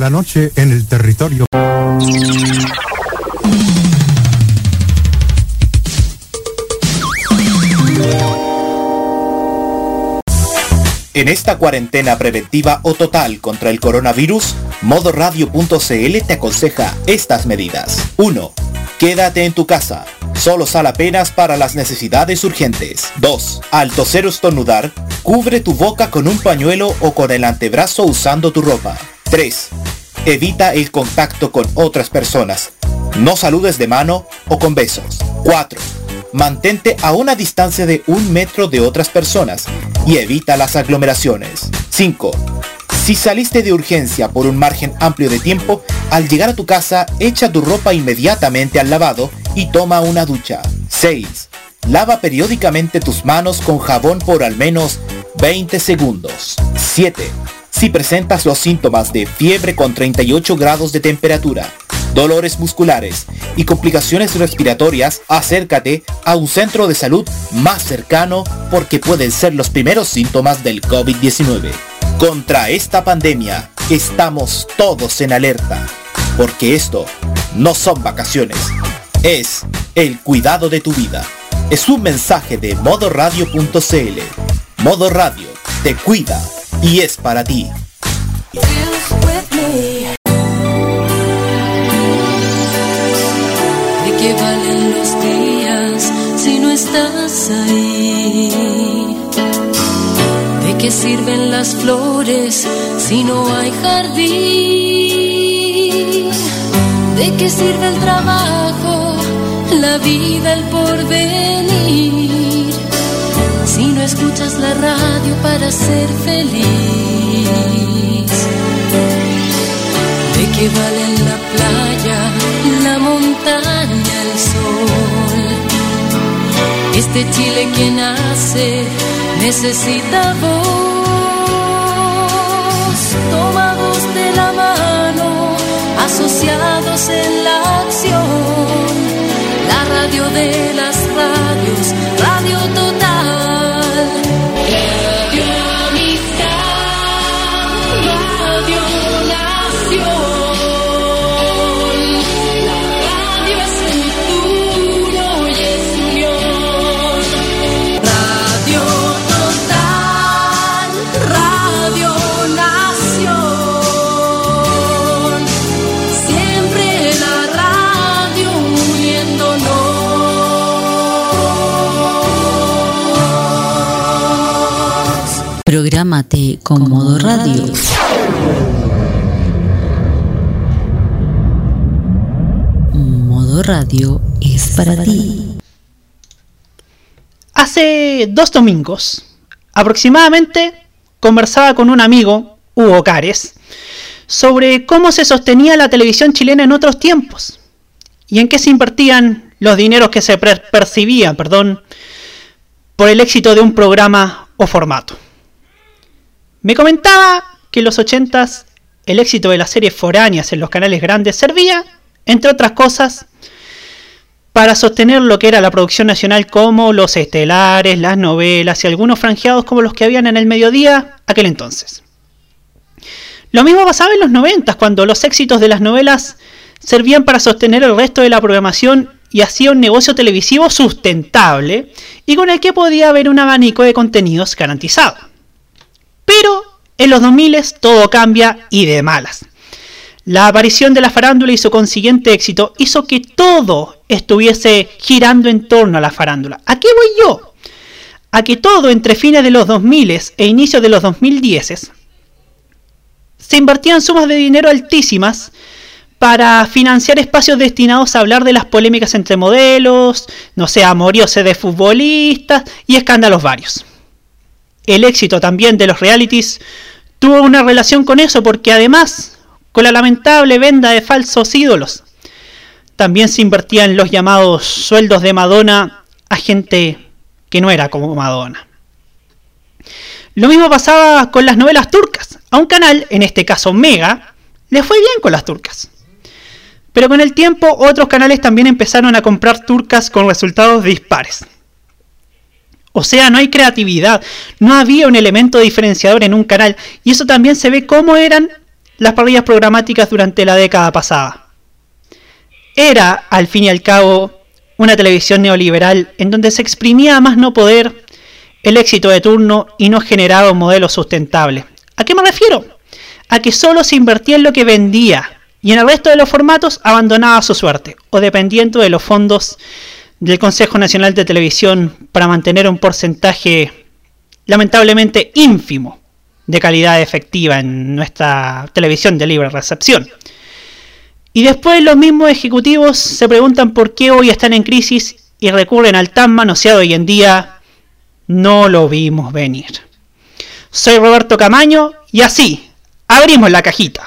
9 de la noche en el territorio. En esta cuarentena preventiva o total contra el coronavirus, modoradio.cl te aconseja estas medidas. 1. Quédate en tu casa. Solo sal apenas para las necesidades urgentes. 2. Al toser o estornudar, cubre tu boca con un pañuelo o con el antebrazo usando tu ropa. 3. Evita el contacto con otras personas. No saludes de mano o con besos. 4. Mantente a una distancia de un metro de otras personas y evita las aglomeraciones. 5. Si saliste de urgencia por un margen amplio de tiempo, al llegar a tu casa echa tu ropa inmediatamente al lavado y toma una ducha. 6. Lava periódicamente tus manos con jabón por al menos 20 segundos. 7. Si presentas los síntomas de fiebre con 38 grados de temperatura, dolores musculares y complicaciones respiratorias, acércate a un centro de salud más cercano porque pueden ser los primeros síntomas del COVID-19. Contra esta pandemia estamos todos en alerta, porque esto no son vacaciones, es el cuidado de tu vida. Es un mensaje de modoradio.cl. Modo Radio te cuida y es para ti. ¿De qué valen los días si no estás ahí? ¿De qué sirven las flores si no hay jardín? ¿De qué sirve el trabajo, la vida, el porvenir? Escuchas la radio para ser feliz. ¿De qué valen la playa, la montaña, el sol? Este Chile que nace necesita voz. Tomados de la mano, asociados en la acción. La radio de las Prográmate con Modo Radio. Modo Radio es para ti. Hace dos domingos, aproximadamente, conversaba con un amigo, Hugo Cares, sobre cómo se sostenía la televisión chilena en otros tiempos y en qué se invertían los dineros que se per- percibían, perdón, por el éxito de un programa o formato. Me comentaba que en los 80s el éxito de las series foráneas en los canales grandes servía, entre otras cosas, para sostener lo que era la producción nacional como los estelares, las novelas y algunos franjeados como los que habían en el mediodía aquel entonces. Lo mismo pasaba en los 90 cuando los éxitos de las novelas servían para sostener el resto de la programación y hacía un negocio televisivo sustentable y con el que podía haber un abanico de contenidos garantizado. Pero en los 2000 todo cambia y de malas. La aparición de la farándula y su consiguiente éxito hizo que todo estuviese girando en torno a la farándula. ¿A qué voy yo? A que todo entre fines de los 2000 e inicios de los 2010 se invertían sumas de dinero altísimas para financiar espacios destinados a hablar de las polémicas entre modelos, no sé, amoriose de futbolistas y escándalos varios. El éxito también de los realities tuvo una relación con eso porque además, con la lamentable venda de falsos ídolos, también se invertía en los llamados sueldos de Madonna a gente que no era como Madonna. Lo mismo pasaba con las novelas turcas. A un canal, en este caso Mega, le fue bien con las turcas. Pero con el tiempo otros canales también empezaron a comprar turcas con resultados dispares. O sea, no hay creatividad, no había un elemento diferenciador en un canal y eso también se ve cómo eran las parrillas programáticas durante la década pasada. Era, al fin y al cabo, una televisión neoliberal en donde se exprimía a más no poder el éxito de turno y no generaba un modelo sustentable. ¿A qué me refiero? A que solo se invertía en lo que vendía y en el resto de los formatos abandonaba su suerte, o dependiendo de los fondos del Consejo Nacional de Televisión para mantener un porcentaje lamentablemente ínfimo de calidad efectiva en nuestra televisión de libre recepción. Y después los mismos ejecutivos se preguntan por qué hoy están en crisis y recurren al tan manoseado hoy en día no lo vimos venir. Soy Roberto Camaño y así abrimos la cajita.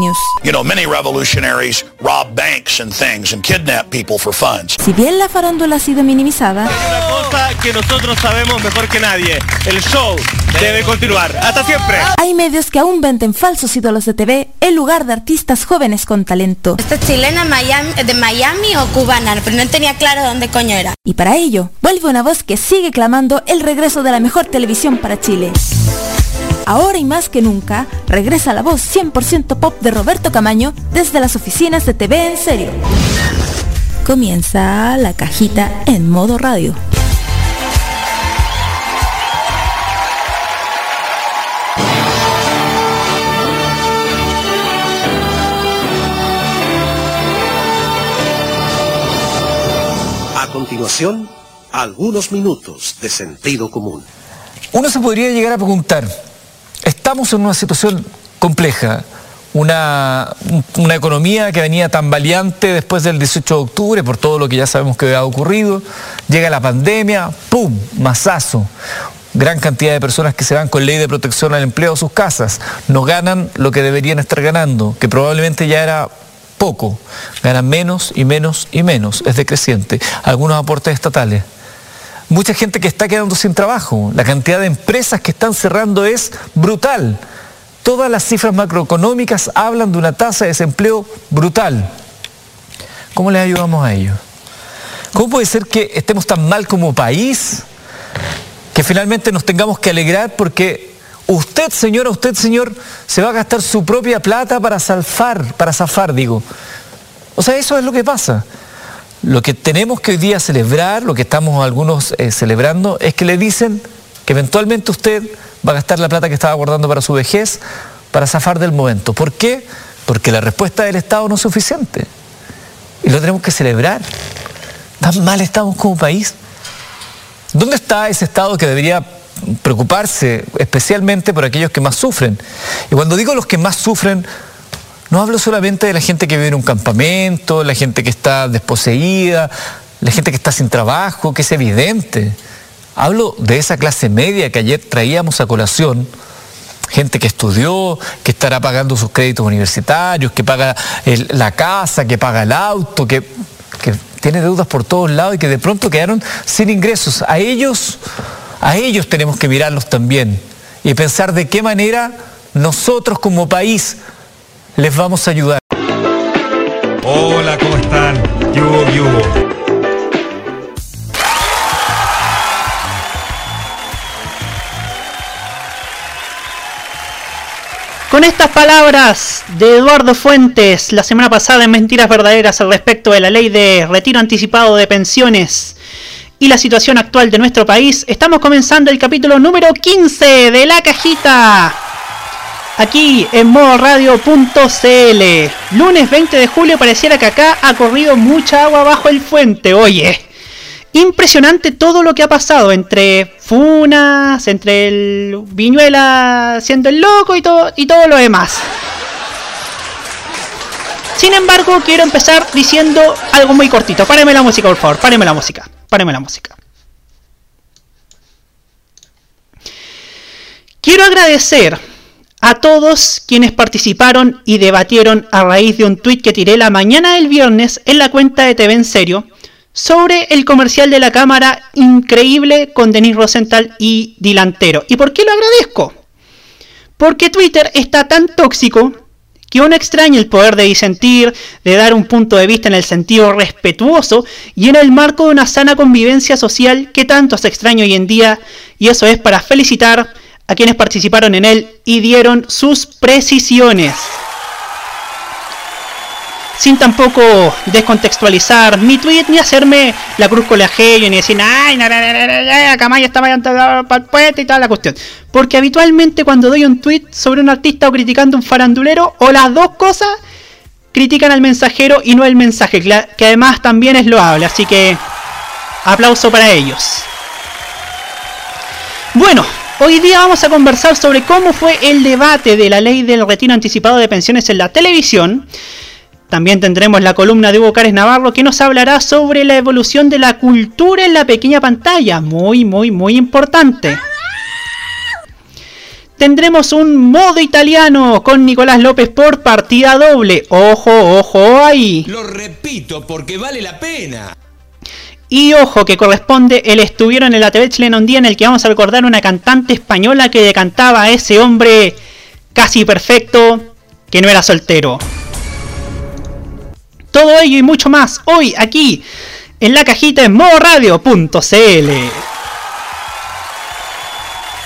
news. You know, many revolutionaries rob banks and things and kidnap people for funds. Si bien la farándula ha sido minimizada, Una cosa que nosotros sabemos mejor que nadie. El show debe continuar. ¡Hasta siempre! hay medios que aún venden falsos ídolos de TV en lugar de artistas jóvenes con talento. ¿Esta es chilena Miami, de Miami o cubana? Pero no tenía claro dónde coño era. Y para ello, vuelve una voz que sigue clamando el regreso de la mejor televisión para Chile. Ahora y más que nunca, regresa la voz 100% pop de Roberto Camaño desde las oficinas de TV en serio. Comienza la cajita en modo radio. A continuación, algunos minutos de sentido común. Uno se podría llegar a preguntar, estamos en una situación compleja, una, una economía que venía tan valiente después del 18 de octubre por todo lo que ya sabemos que ha ocurrido, llega la pandemia, ¡pum!, masazo. Gran cantidad de personas que se van con ley de protección al empleo a sus casas, no ganan lo que deberían estar ganando, que probablemente ya era poco, ganan menos y menos y menos, es decreciente. Algunos aportes estatales. Mucha gente que está quedando sin trabajo, la cantidad de empresas que están cerrando es brutal. Todas las cifras macroeconómicas hablan de una tasa de desempleo brutal. ¿Cómo les ayudamos a ellos? ¿Cómo puede ser que estemos tan mal como país que finalmente nos tengamos que alegrar porque usted, señora, usted, señor, se va a gastar su propia plata para zafar, para zafar, digo. O sea, eso es lo que pasa. Lo que tenemos que hoy día celebrar, lo que estamos algunos eh, celebrando, es que le dicen que eventualmente usted va a gastar la plata que estaba guardando para su vejez para zafar del momento. ¿Por qué? Porque la respuesta del Estado no es suficiente. Y lo tenemos que celebrar. Tan mal estamos como país. ¿Dónde está ese Estado que debería preocuparse especialmente por aquellos que más sufren? Y cuando digo los que más sufren, no hablo solamente de la gente que vive en un campamento, la gente que está desposeída, la gente que está sin trabajo, que es evidente. Hablo de esa clase media que ayer traíamos a colación, gente que estudió, que estará pagando sus créditos universitarios, que paga la casa, que paga el auto, que, que tiene deudas por todos lados y que de pronto quedaron sin ingresos. A ellos, a ellos tenemos que mirarlos también y pensar de qué manera nosotros como país les vamos a ayudar. Hola, ¿cómo están? ¿Qué hubo, qué hubo? Con estas palabras de Eduardo Fuentes la semana pasada en Mentiras Verdaderas al respecto de la ley de retiro anticipado de pensiones y la situación actual de nuestro país, estamos comenzando el capítulo número 15 de La Cajita. Aquí en modoradio.cl. Lunes 20 de julio pareciera que acá ha corrido mucha agua bajo el fuente. Oye, impresionante todo lo que ha pasado entre Funas, entre el Viñuela siendo el loco y todo, y todo lo demás. Sin embargo, quiero empezar diciendo algo muy cortito. Páreme la música, por favor. Páreme la música. Páreme la música. Quiero agradecer a todos quienes participaron y debatieron a raíz de un tuit que tiré la mañana del viernes en la cuenta de TV en serio sobre el comercial de la cámara increíble con Denis Rosenthal y Dilantero. ¿Y por qué lo agradezco? Porque Twitter está tan tóxico que uno extraña el poder de disentir, de dar un punto de vista en el sentido respetuoso y en el marco de una sana convivencia social que tanto se extraña hoy en día, y eso es para felicitar a quienes participaron en él y dieron sus precisiones sin tampoco descontextualizar mi tweet ni hacerme la cruz con la ni decir, ay, Camaya estaba para el puente y toda la cuestión. Porque habitualmente cuando doy un tweet sobre un artista o criticando un farandulero, o las dos cosas, critican al mensajero y no el mensaje, que además también es loable. Así que, aplauso para ellos. Bueno, Hoy día vamos a conversar sobre cómo fue el debate de la ley del retiro anticipado de pensiones en la televisión también tendremos la columna de Hugo Cárez Navarro que nos hablará sobre la evolución de la cultura en la pequeña pantalla. Muy, muy, muy importante. Tendremos un modo italiano con Nicolás López por partida doble. Ojo, ojo ahí. Lo repito porque vale la pena. Y ojo que corresponde el estuvieron en la TV chilena un día en el que vamos a recordar una cantante española que decantaba a ese hombre casi perfecto que no era soltero. Todo ello y mucho más hoy aquí en la cajita en modoradio.cl.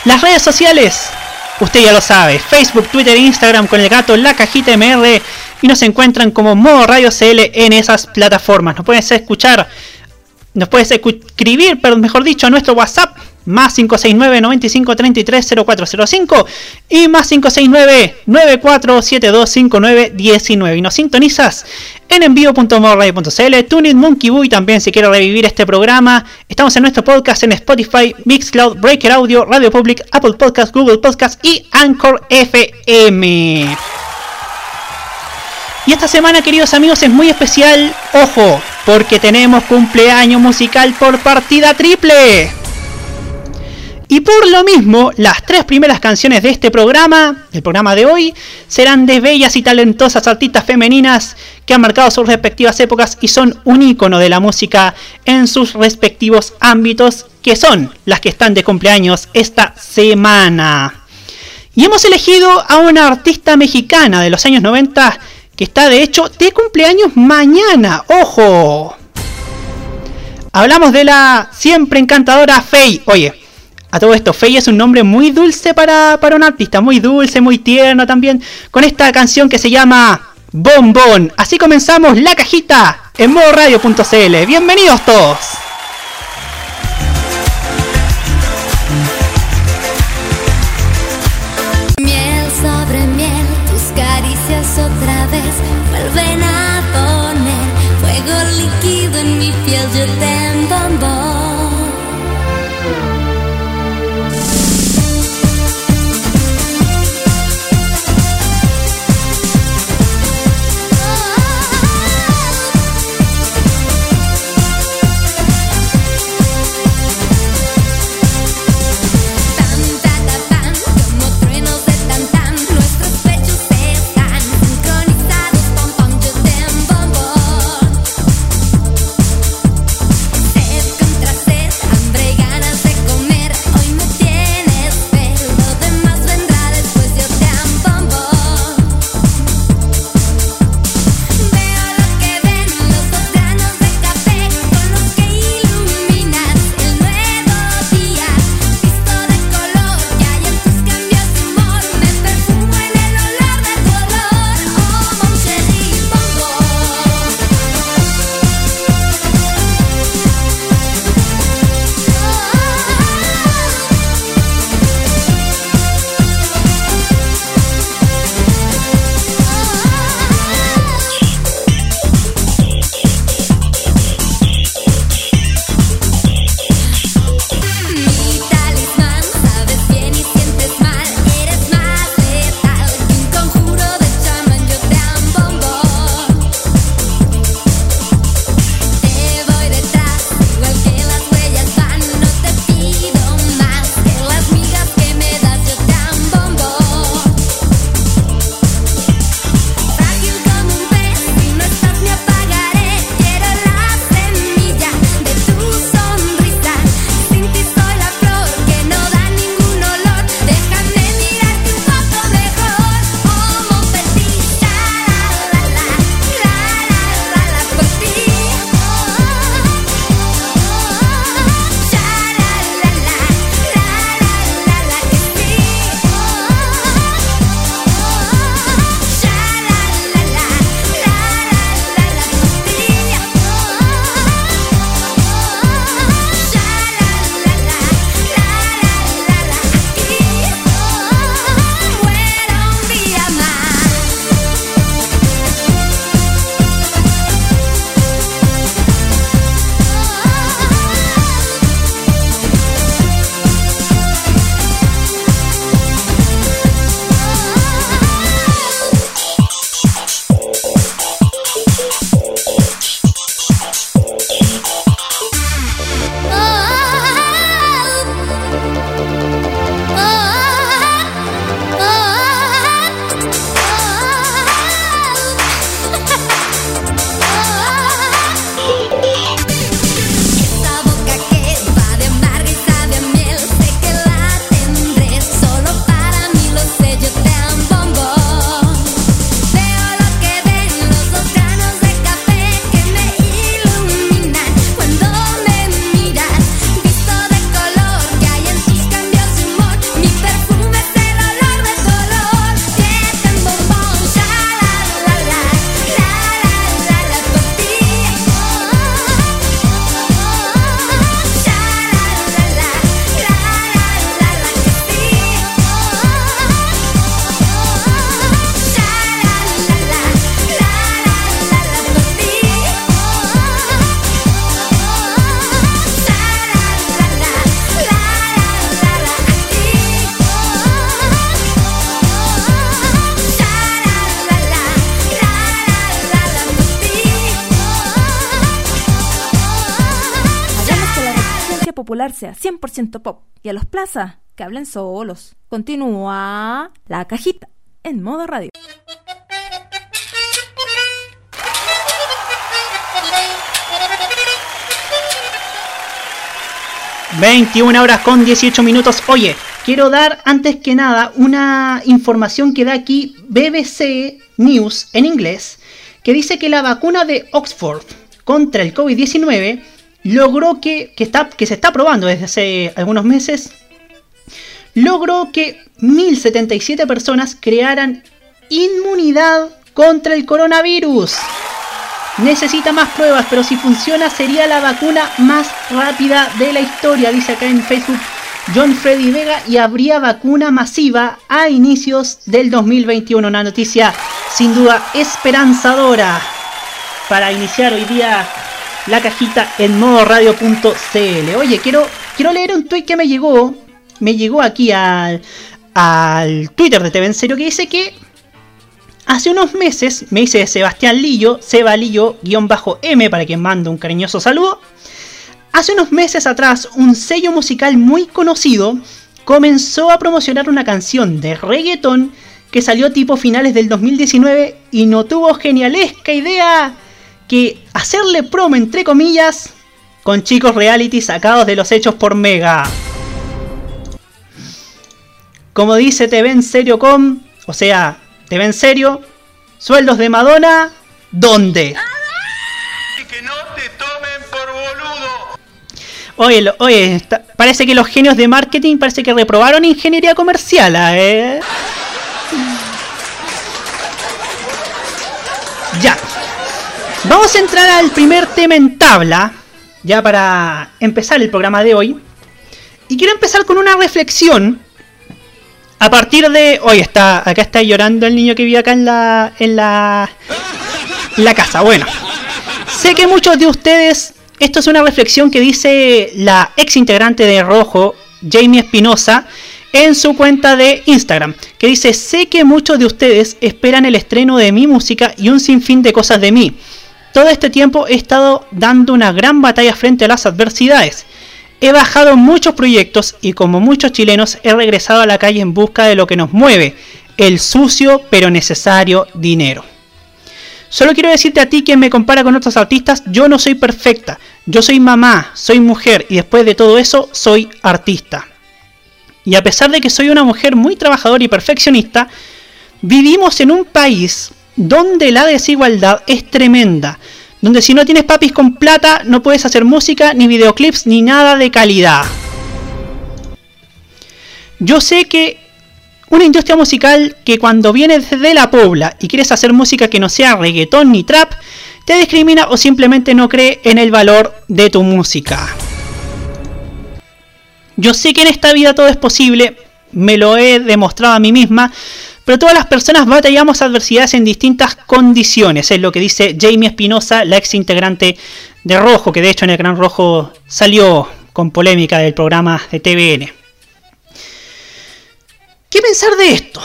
Las redes sociales, usted ya lo sabe, Facebook, Twitter Instagram con el gato La Cajita MR y nos encuentran como Modo Radio CL en esas plataformas. Nos puedes escuchar, nos puedes escribir, pero mejor dicho, a nuestro WhatsApp más 569 95 33 0405 y más 569 9472 19 y nos sintonizas en envío.morradio.cl, TuneIn Monkey Boo y también si quieres revivir este programa, estamos en nuestro podcast en Spotify, Mixcloud, Breaker Audio, Radio Public, Apple Podcast, Google Podcast y Anchor FM. Y esta semana, queridos amigos, es muy especial, ojo, porque tenemos cumpleaños musical por partida triple. Y por lo mismo, las tres primeras canciones de este programa, el programa de hoy, serán de bellas y talentosas artistas femeninas que han marcado sus respectivas épocas y son un ícono de la música en sus respectivos ámbitos, que son las que están de cumpleaños esta semana. Y hemos elegido a una artista mexicana de los años 90 que está de hecho de cumpleaños mañana. ¡Ojo! Hablamos de la siempre encantadora Faye. Oye, a todo esto, Faye es un nombre muy dulce para, para un artista, muy dulce, muy tierno también, con esta canción que se llama Bombón. Así comenzamos la cajita en modo radio.cl. Bienvenidos todos. Solos. Continúa la cajita en modo radio. 21 horas con 18 minutos. Oye, quiero dar antes que nada una información que da aquí BBC News en inglés, que dice que la vacuna de Oxford contra el COVID-19 logró que, que, está, que se está probando desde hace algunos meses, logró que 1077 personas crearan inmunidad contra el coronavirus. Necesita más pruebas, pero si funciona sería la vacuna más rápida de la historia, dice acá en Facebook John Freddy Vega, y habría vacuna masiva a inicios del 2021. Una noticia sin duda esperanzadora para iniciar hoy día la cajita en modo radio.cl. Oye, quiero, quiero leer un tweet que me llegó, me llegó aquí al, al Twitter de TV en serio que dice que Hace unos meses me dice Sebastián Lillo, Seba Lillo-M para quien mando un cariñoso saludo. Hace unos meses atrás, un sello musical muy conocido comenzó a promocionar una canción de reggaeton que salió tipo finales del 2019 y no tuvo genialesca idea que hacerle promo entre comillas con chicos reality sacados de los hechos por Mega. Como dice TV en serio com, o sea, ¿Te ve en serio? ¿Sueldos de Madonna? ¿Dónde? Y que no te tomen por boludo. Oye, oye parece que los genios de marketing parece que reprobaron ingeniería comercial, ¿eh? Ya. Vamos a entrar al primer tema en tabla, ya para empezar el programa de hoy. Y quiero empezar con una reflexión a partir de. Hoy está. Acá está llorando el niño que vive acá en la. en la. la casa. Bueno. Sé que muchos de ustedes. Esto es una reflexión que dice la ex integrante de Rojo, Jamie Espinosa, en su cuenta de Instagram. Que dice: Sé que muchos de ustedes esperan el estreno de mi música y un sinfín de cosas de mí. Todo este tiempo he estado dando una gran batalla frente a las adversidades. He bajado muchos proyectos y como muchos chilenos he regresado a la calle en busca de lo que nos mueve, el sucio pero necesario dinero. Solo quiero decirte a ti que me compara con otros artistas, yo no soy perfecta, yo soy mamá, soy mujer y después de todo eso soy artista. Y a pesar de que soy una mujer muy trabajadora y perfeccionista, vivimos en un país donde la desigualdad es tremenda, donde si no tienes papis con plata no puedes hacer música, ni videoclips, ni nada de calidad. Yo sé que una industria musical que cuando vienes de la pobla y quieres hacer música que no sea reggaetón ni trap, te discrimina o simplemente no cree en el valor de tu música. Yo sé que en esta vida todo es posible, me lo he demostrado a mí misma, pero todas las personas batallamos adversidades en distintas condiciones, es lo que dice Jamie Espinosa, la ex integrante de Rojo, que de hecho en el Gran Rojo salió con polémica del programa de TVN. ¿Qué pensar de esto?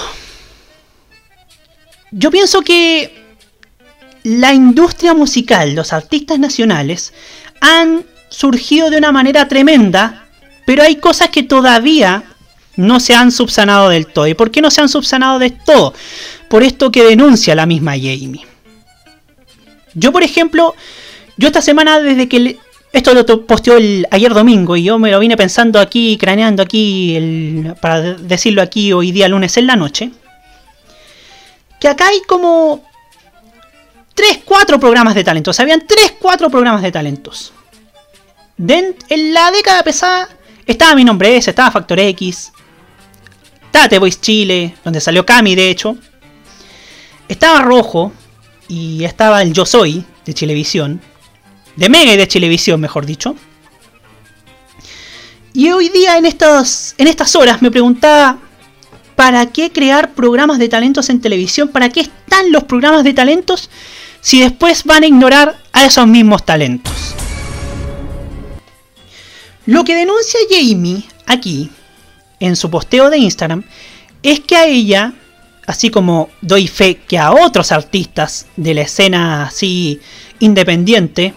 Yo pienso que la industria musical, los artistas nacionales, han surgido de una manera tremenda, pero hay cosas que todavía no se han subsanado del todo. ¿Y por qué no se han subsanado del todo? Por esto que denuncia la misma Jamie. Yo, por ejemplo, yo esta semana desde que... esto lo posteó el, ayer domingo y yo me lo vine pensando aquí, craneando aquí, para decirlo aquí hoy día lunes en la noche. Que acá hay como 3, 4 programas de talentos. Habían 3, 4 programas de talentos. en la década pesada estaba mi nombre ese, estaba Factor X, estaba The Voice Chile, donde salió Cami de hecho. Estaba Rojo y estaba el Yo Soy de Chilevisión. De Mega y de Chilevisión, mejor dicho. Y hoy día en, estos, en estas horas me preguntaba, ¿para qué crear programas de talentos en televisión? ¿Para qué están los programas de talentos si después van a ignorar a esos mismos talentos? Lo que denuncia Jamie aquí en su posteo de Instagram es que a ella, así como doy fe que a otros artistas de la escena así independiente,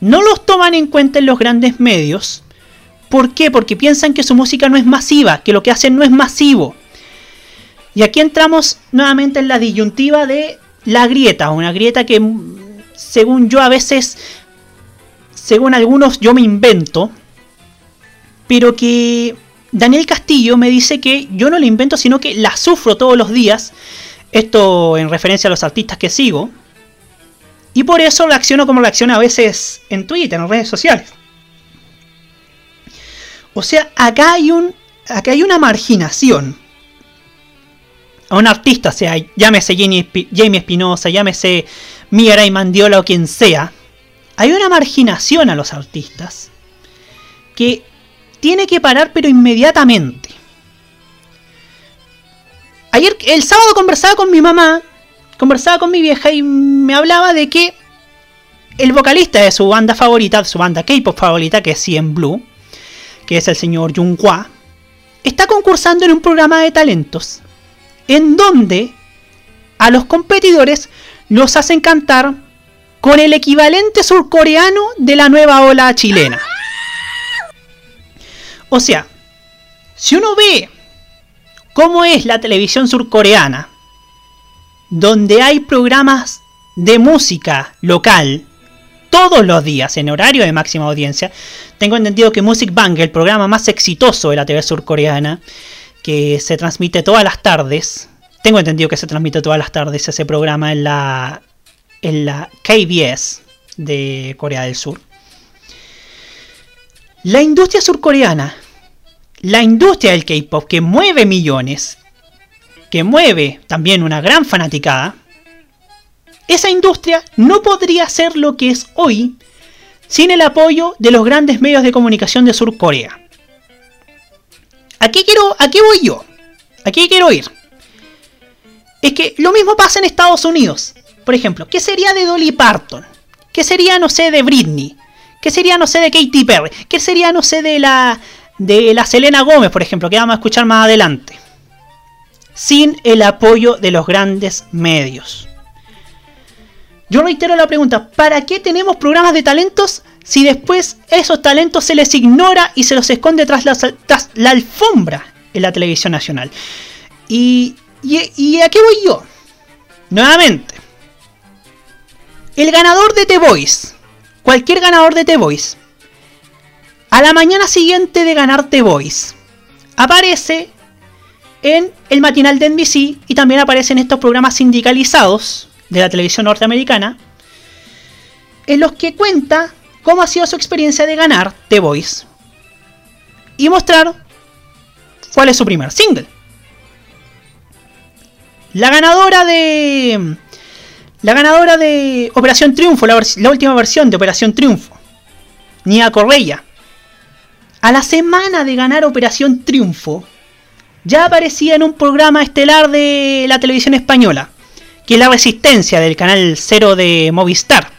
no los toman en cuenta en los grandes medios ¿Por qué? Porque piensan que su música no es masiva, que lo que hacen no es masivo. Y aquí entramos nuevamente en la disyuntiva de la grieta, una grieta que según yo a veces, según algunos yo me invento, pero que Daniel Castillo me dice que yo no la invento, sino que la sufro todos los días, esto en referencia a los artistas que sigo, y por eso reacciono como reacciono a veces en Twitter, en redes sociales. O sea, acá hay un. Acá hay una marginación. A un artista, sea, llámese Jamie Espinosa, llámese Mira y Mandiola o quien sea. Hay una marginación a los artistas que tiene que parar, pero inmediatamente. Ayer, el sábado conversaba con mi mamá, conversaba con mi vieja y me hablaba de que el vocalista de su banda favorita, su banda K-pop favorita, que es CM Blue, que es el señor Junghua, está concursando en un programa de talentos en donde a los competidores los hacen cantar con el equivalente surcoreano de la nueva ola chilena. O sea, si uno ve cómo es la televisión surcoreana, donde hay programas de música local todos los días en horario de máxima audiencia. Tengo entendido que Music Bank, el programa más exitoso de la TV surcoreana, que se transmite todas las tardes, tengo entendido que se transmite todas las tardes ese programa en la, en la KBS de Corea del Sur. La industria surcoreana, la industria del K-pop que mueve millones, que mueve también una gran fanaticada, esa industria no podría ser lo que es hoy sin el apoyo de los grandes medios de comunicación de Sur Corea. Aquí quiero, aquí voy yo. Aquí quiero ir. Es que lo mismo pasa en Estados Unidos. Por ejemplo, ¿qué sería de Dolly Parton? ¿Qué sería, no sé, de Britney? ¿Qué sería, no sé, de Katy Perry? ¿Qué sería, no sé, de la de la Selena Gómez, por ejemplo, que vamos a escuchar más adelante? Sin el apoyo de los grandes medios. Yo reitero la pregunta, ¿para qué tenemos programas de talentos si después esos talentos se les ignora y se los esconde tras la, alfombra en la televisión nacional? Y, y, a qué voy yo? Nuevamente, el ganador de The Voice, cualquier ganador de The Voice, a la mañana siguiente de ganar The Voice, aparece en el matinal de NBC y también aparece en estos programas sindicalizados de la televisión norteamericana, en los que cuenta cómo ha sido su experiencia de ganar The Voice y mostrar cuál es su primer single. La ganadora de. La ganadora de Operación Triunfo, la, última versión de Operación Triunfo, Nia Correia, a la semana de ganar Operación Triunfo, ya aparecía en un programa estelar de la televisión española que es La Resistencia del canal 0 de Movistar,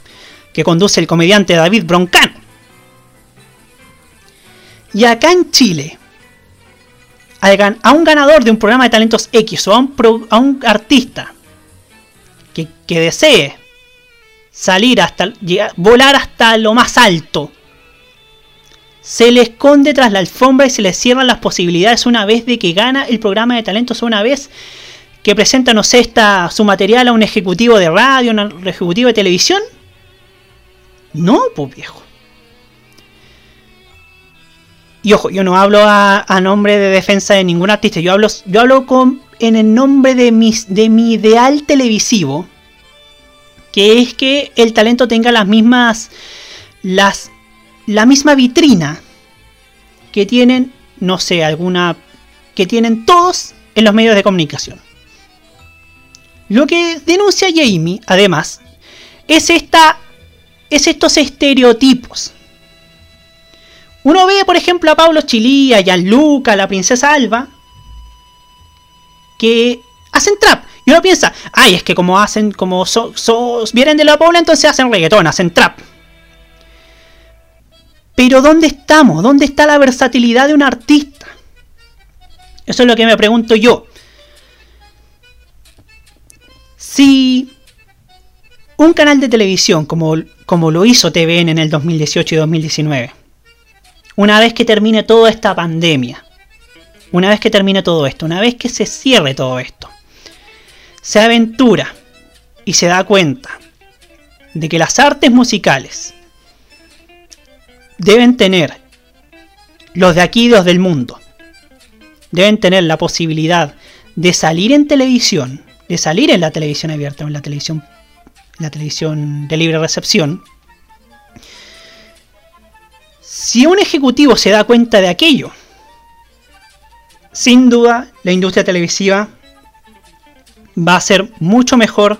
que conduce el comediante David Broncano. Y acá en Chile, a un ganador de un programa de talentos X o a un, artista que, desee salir hasta volar hasta lo más alto, se le esconde tras la alfombra y se le cierran las posibilidades una vez de que gana el programa de talentos una vez que presenta, no sé, su material a un ejecutivo de radio, a un ejecutivo de televisión. No, pues viejo. Y ojo, yo no hablo a, nombre de defensa de ningún artista, yo hablo, yo hablo con, en el nombre de, mis, de mi ideal televisivo, que es que el talento tenga las mismas, las, la misma vitrina que tienen, no sé, alguna, que tienen todos en los medios de comunicación. Lo que denuncia Jamie, además, es, esta, es estos estereotipos. Uno ve, por ejemplo, a Pablo Chilí, a Gianluca, a la princesa Alba, que hacen trap. Y uno piensa, ay, es que como hacen, como vienen de la Pobla, entonces hacen reggaetón, hacen trap. Pero ¿dónde estamos? ¿Dónde está la versatilidad de un artista? Eso es lo que me pregunto yo. Si un canal de televisión como, como lo hizo TVN en el 2018 y 2019, una vez que termine toda esta pandemia, una vez que termine todo esto, una vez que se cierre todo esto, se aventura y se da cuenta de que las artes musicales deben tener, los de aquí y los del mundo, deben tener la posibilidad de salir en televisión, de salir en la televisión abierta o en la televisión, la televisión de libre recepción, si un ejecutivo se da cuenta de aquello, sin duda la industria televisiva va a ser mucho mejor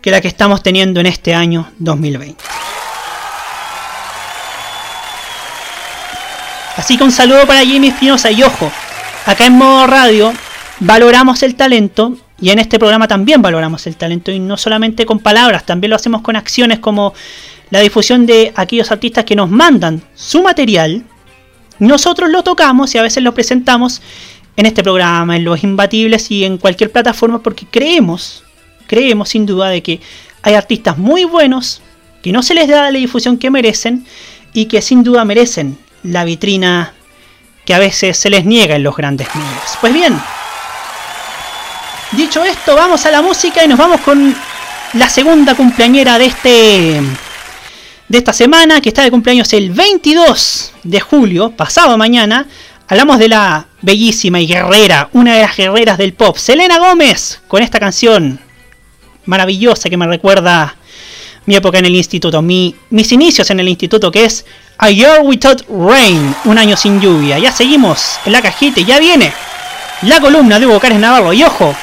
que la que estamos teniendo en este año 2020. Así que un saludo para Jimmy Espinosa y ojo, acá en modo radio valoramos el talento y en este programa también valoramos el talento y no solamente con palabras, también lo hacemos con acciones como la difusión de aquellos artistas que nos mandan su material. Nosotros lo tocamos y a veces lo presentamos en este programa, en Los Imbatibles y en cualquier plataforma porque creemos, creemos sin duda de que hay artistas muy buenos que no se les da la difusión que merecen y que sin duda merecen la vitrina que a veces se les niega en los grandes medios. Pues bien, dicho esto, vamos a la música y nos vamos con la segunda cumpleañera de este de esta semana, que está de cumpleaños el 22 de julio, pasado mañana. Hablamos de la bellísima y guerrera, una de las guerreras del pop, Selena Gómez, con esta canción maravillosa que me recuerda mi época en el instituto, mi, mis inicios en el instituto, que es A Year Without Rain, un año sin lluvia. Ya seguimos en la cajita y ya viene la columna de Hugo Navarro. Y ojo,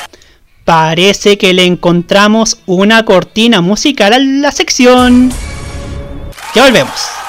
parece que le encontramos una cortina musical a la sección. Ya volvemos.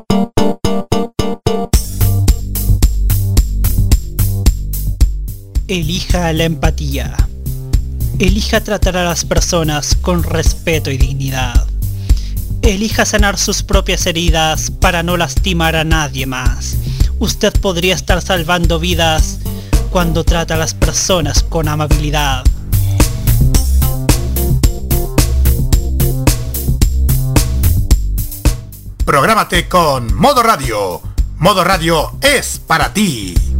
Elija la empatía. Elija tratar a las personas con respeto y dignidad. Elija sanar sus propias heridas para no lastimar a nadie más. Usted podría estar salvando vidas cuando trata a las personas con amabilidad. Prográmate con Modo Radio. Modo Radio es para ti.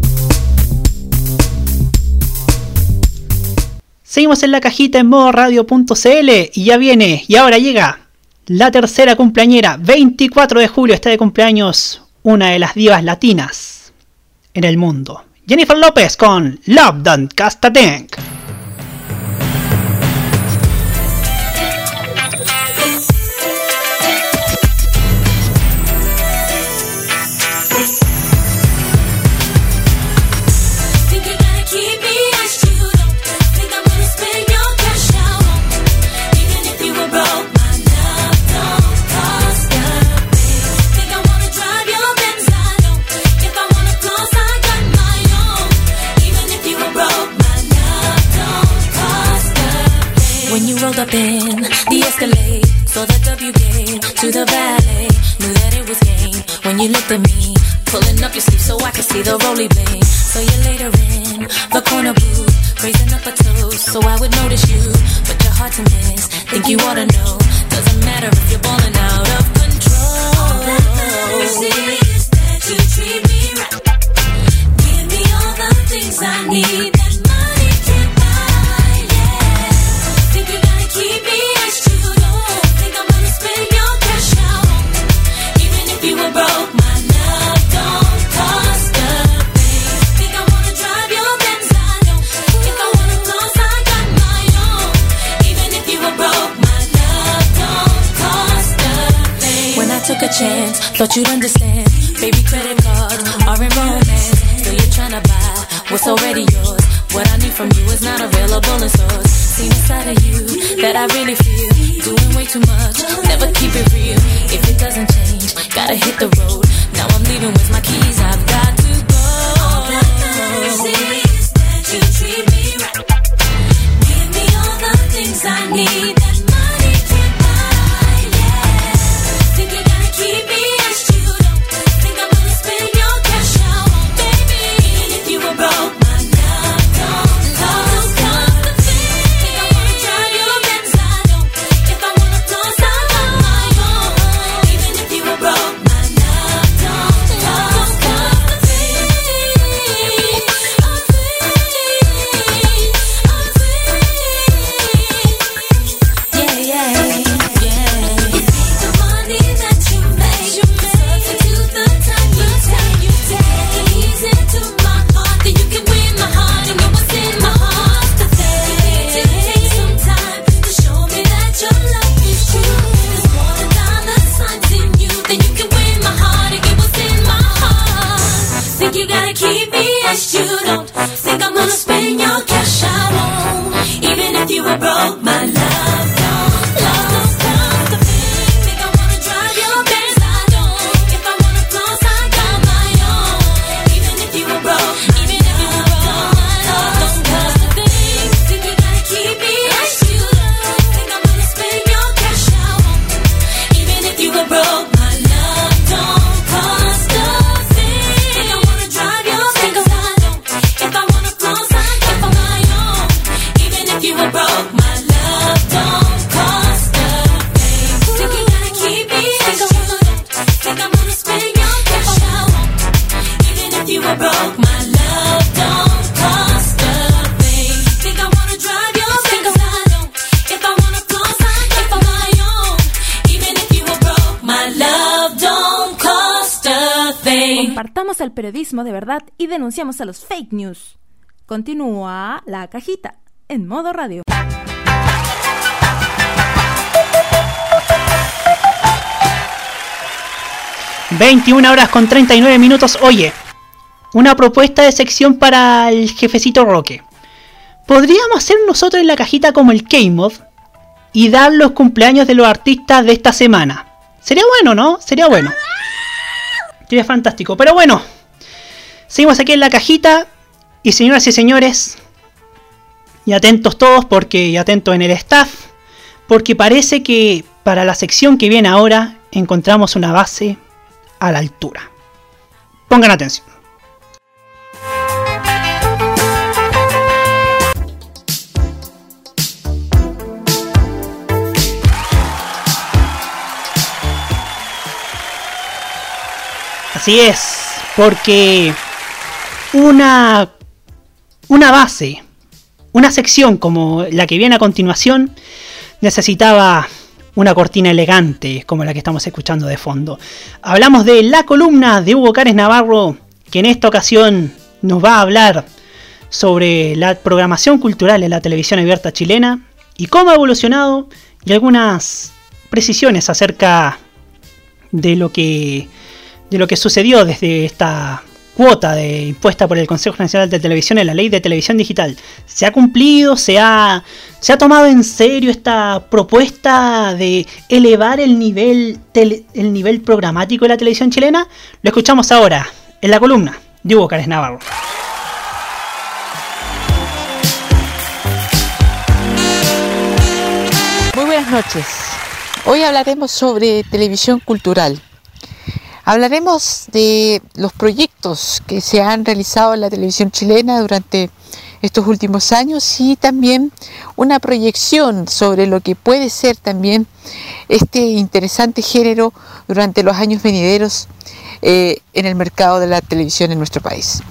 Seguimos en la cajita en modo radio.cl y ya viene, y ahora llega la tercera cumpleañera, 24 de julio está de cumpleaños una de las divas latinas en el mundo. Jennifer López con Love Don't Cast a Tank. Up in the Escalade. Saw the W game to the valet. Knew that it was game when you looked at me. Pulling up your sleeve so I could see the roly blade. So you later in the corner booth, raising up a toast so I would notice you. But your heart's a miss. Think you ought to know. Doesn't matter if you're balling out of control. All that matters is that you treat me right. Give me all the things I need. Chance, thought you'd understand. Baby, credit cards are in romance. Still you're trying to buy what's already yours. What I need from you is not available in stores. Seen a side of you that I really feel. Doing way too much, never keep it real. If it doesn't change, gotta hit the road. Now I'm leaving with my keys, I've got to go. All that matters is that you treat me right. Give me all the things I need. Keep me as you don't de verdad y denunciamos a los fake news. Continúa la cajita en modo radio. ...21 horas con 39 minutos... ...oye... ...una propuesta de sección para el jefecito Roque... ¿Podríamos hacer nosotros en la cajita como el K-Mod... ...y dar los cumpleaños de los artistas de esta semana... Sería bueno, ¿no? Sería bueno. Sería fantástico. Pero bueno, seguimos aquí en la cajita. Y señoras y señores, y atentos todos, porque y atentos en el staff, porque parece que para la sección que viene ahora encontramos una base a la altura. Pongan atención. Así es, porque una, una base, una sección como la que viene a continuación, necesitaba una cortina elegante como la que estamos escuchando de fondo. Hablamos de la columna de Hugo Cárez Navarro, que en esta ocasión nos va a hablar sobre la programación cultural en la televisión abierta chilena y cómo ha evolucionado y algunas precisiones acerca de lo que de lo que sucedió desde esta cuota de impuesta por el Consejo Nacional de Televisión en la Ley de Televisión Digital. ¿Se ha cumplido? ¿Se ha, se ha tomado en serio esta propuesta de elevar el nivel, el nivel programático de la televisión chilena? Lo escuchamos ahora en la columna de Hugo Cárez Navarro. Muy buenas noches. Hoy hablaremos sobre televisión cultural. Hablaremos de los proyectos que se han realizado en la televisión chilena durante estos últimos años y también una proyección sobre lo que puede ser también este interesante género durante los años venideros eh, en el mercado de la televisión en nuestro país.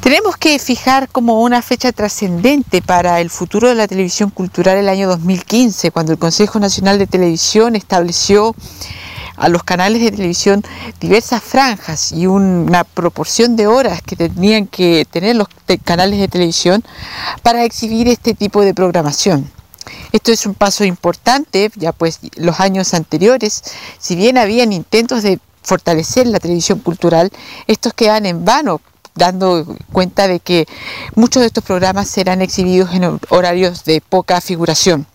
Tenemos que fijar como una fecha trascendente para el futuro de la televisión cultural el año 2015, cuando el Consejo Nacional de Televisión estableció a los canales de televisión diversas franjas y una proporción de horas que tenían que tener los canales de televisión para exhibir este tipo de programación. Esto es un paso importante, ya pues los años anteriores, si bien habían intentos de fortalecer la televisión cultural, estos quedan en vano dando cuenta de que muchos de estos programas serán exhibidos en horarios de poca figuración.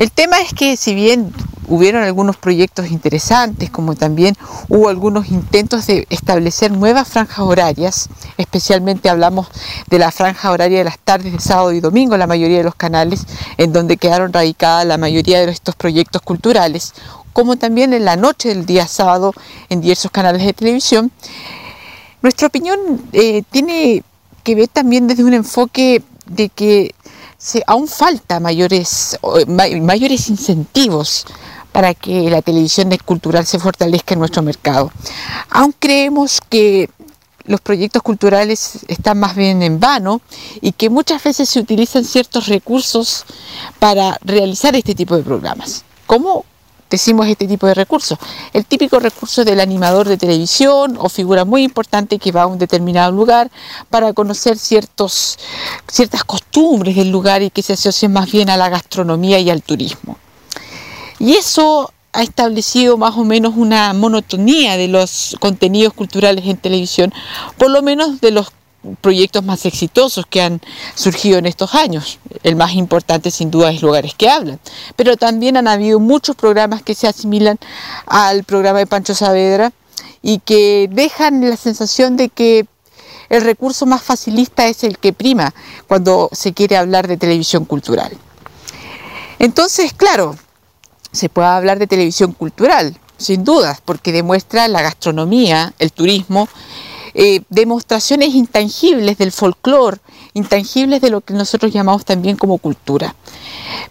El tema es que si bien hubieron algunos proyectos interesantes, como también hubo algunos intentos de establecer nuevas franjas horarias, especialmente hablamos de la franja horaria de las tardes de sábado y domingo, la mayoría de los canales en donde quedaron radicadas la mayoría de estos proyectos culturales, como también en la noche del día sábado en diversos canales de televisión. Nuestra opinión eh, tiene que ver también desde un enfoque de que aún falta mayores, mayores incentivos para que la televisión cultural se fortalezca en nuestro mercado. Aún creemos que los proyectos culturales están más bien en vano y que muchas veces se utilizan ciertos recursos para realizar este tipo de programas, como decimos este tipo de recursos. El típico recurso del animador de televisión o figura muy importante que va a un determinado lugar para conocer ciertos, ciertas costumbres del lugar y que se asocian más bien a la gastronomía y al turismo. Y eso ha establecido más o menos una monotonía de los contenidos culturales en televisión, por lo menos de los proyectos más exitosos que han surgido en estos años. El más importante sin duda es Lugares que Hablan. Pero también han habido muchos programas que se asimilan al programa de Pancho Saavedra y que dejan la sensación de que el recurso más facilista es el que prima cuando se quiere hablar de televisión cultural. Entonces, claro, se puede hablar de televisión cultural, sin dudas, porque demuestra la gastronomía, el turismo, eh, demostraciones intangibles del folclore, intangibles de lo que nosotros llamamos también como cultura.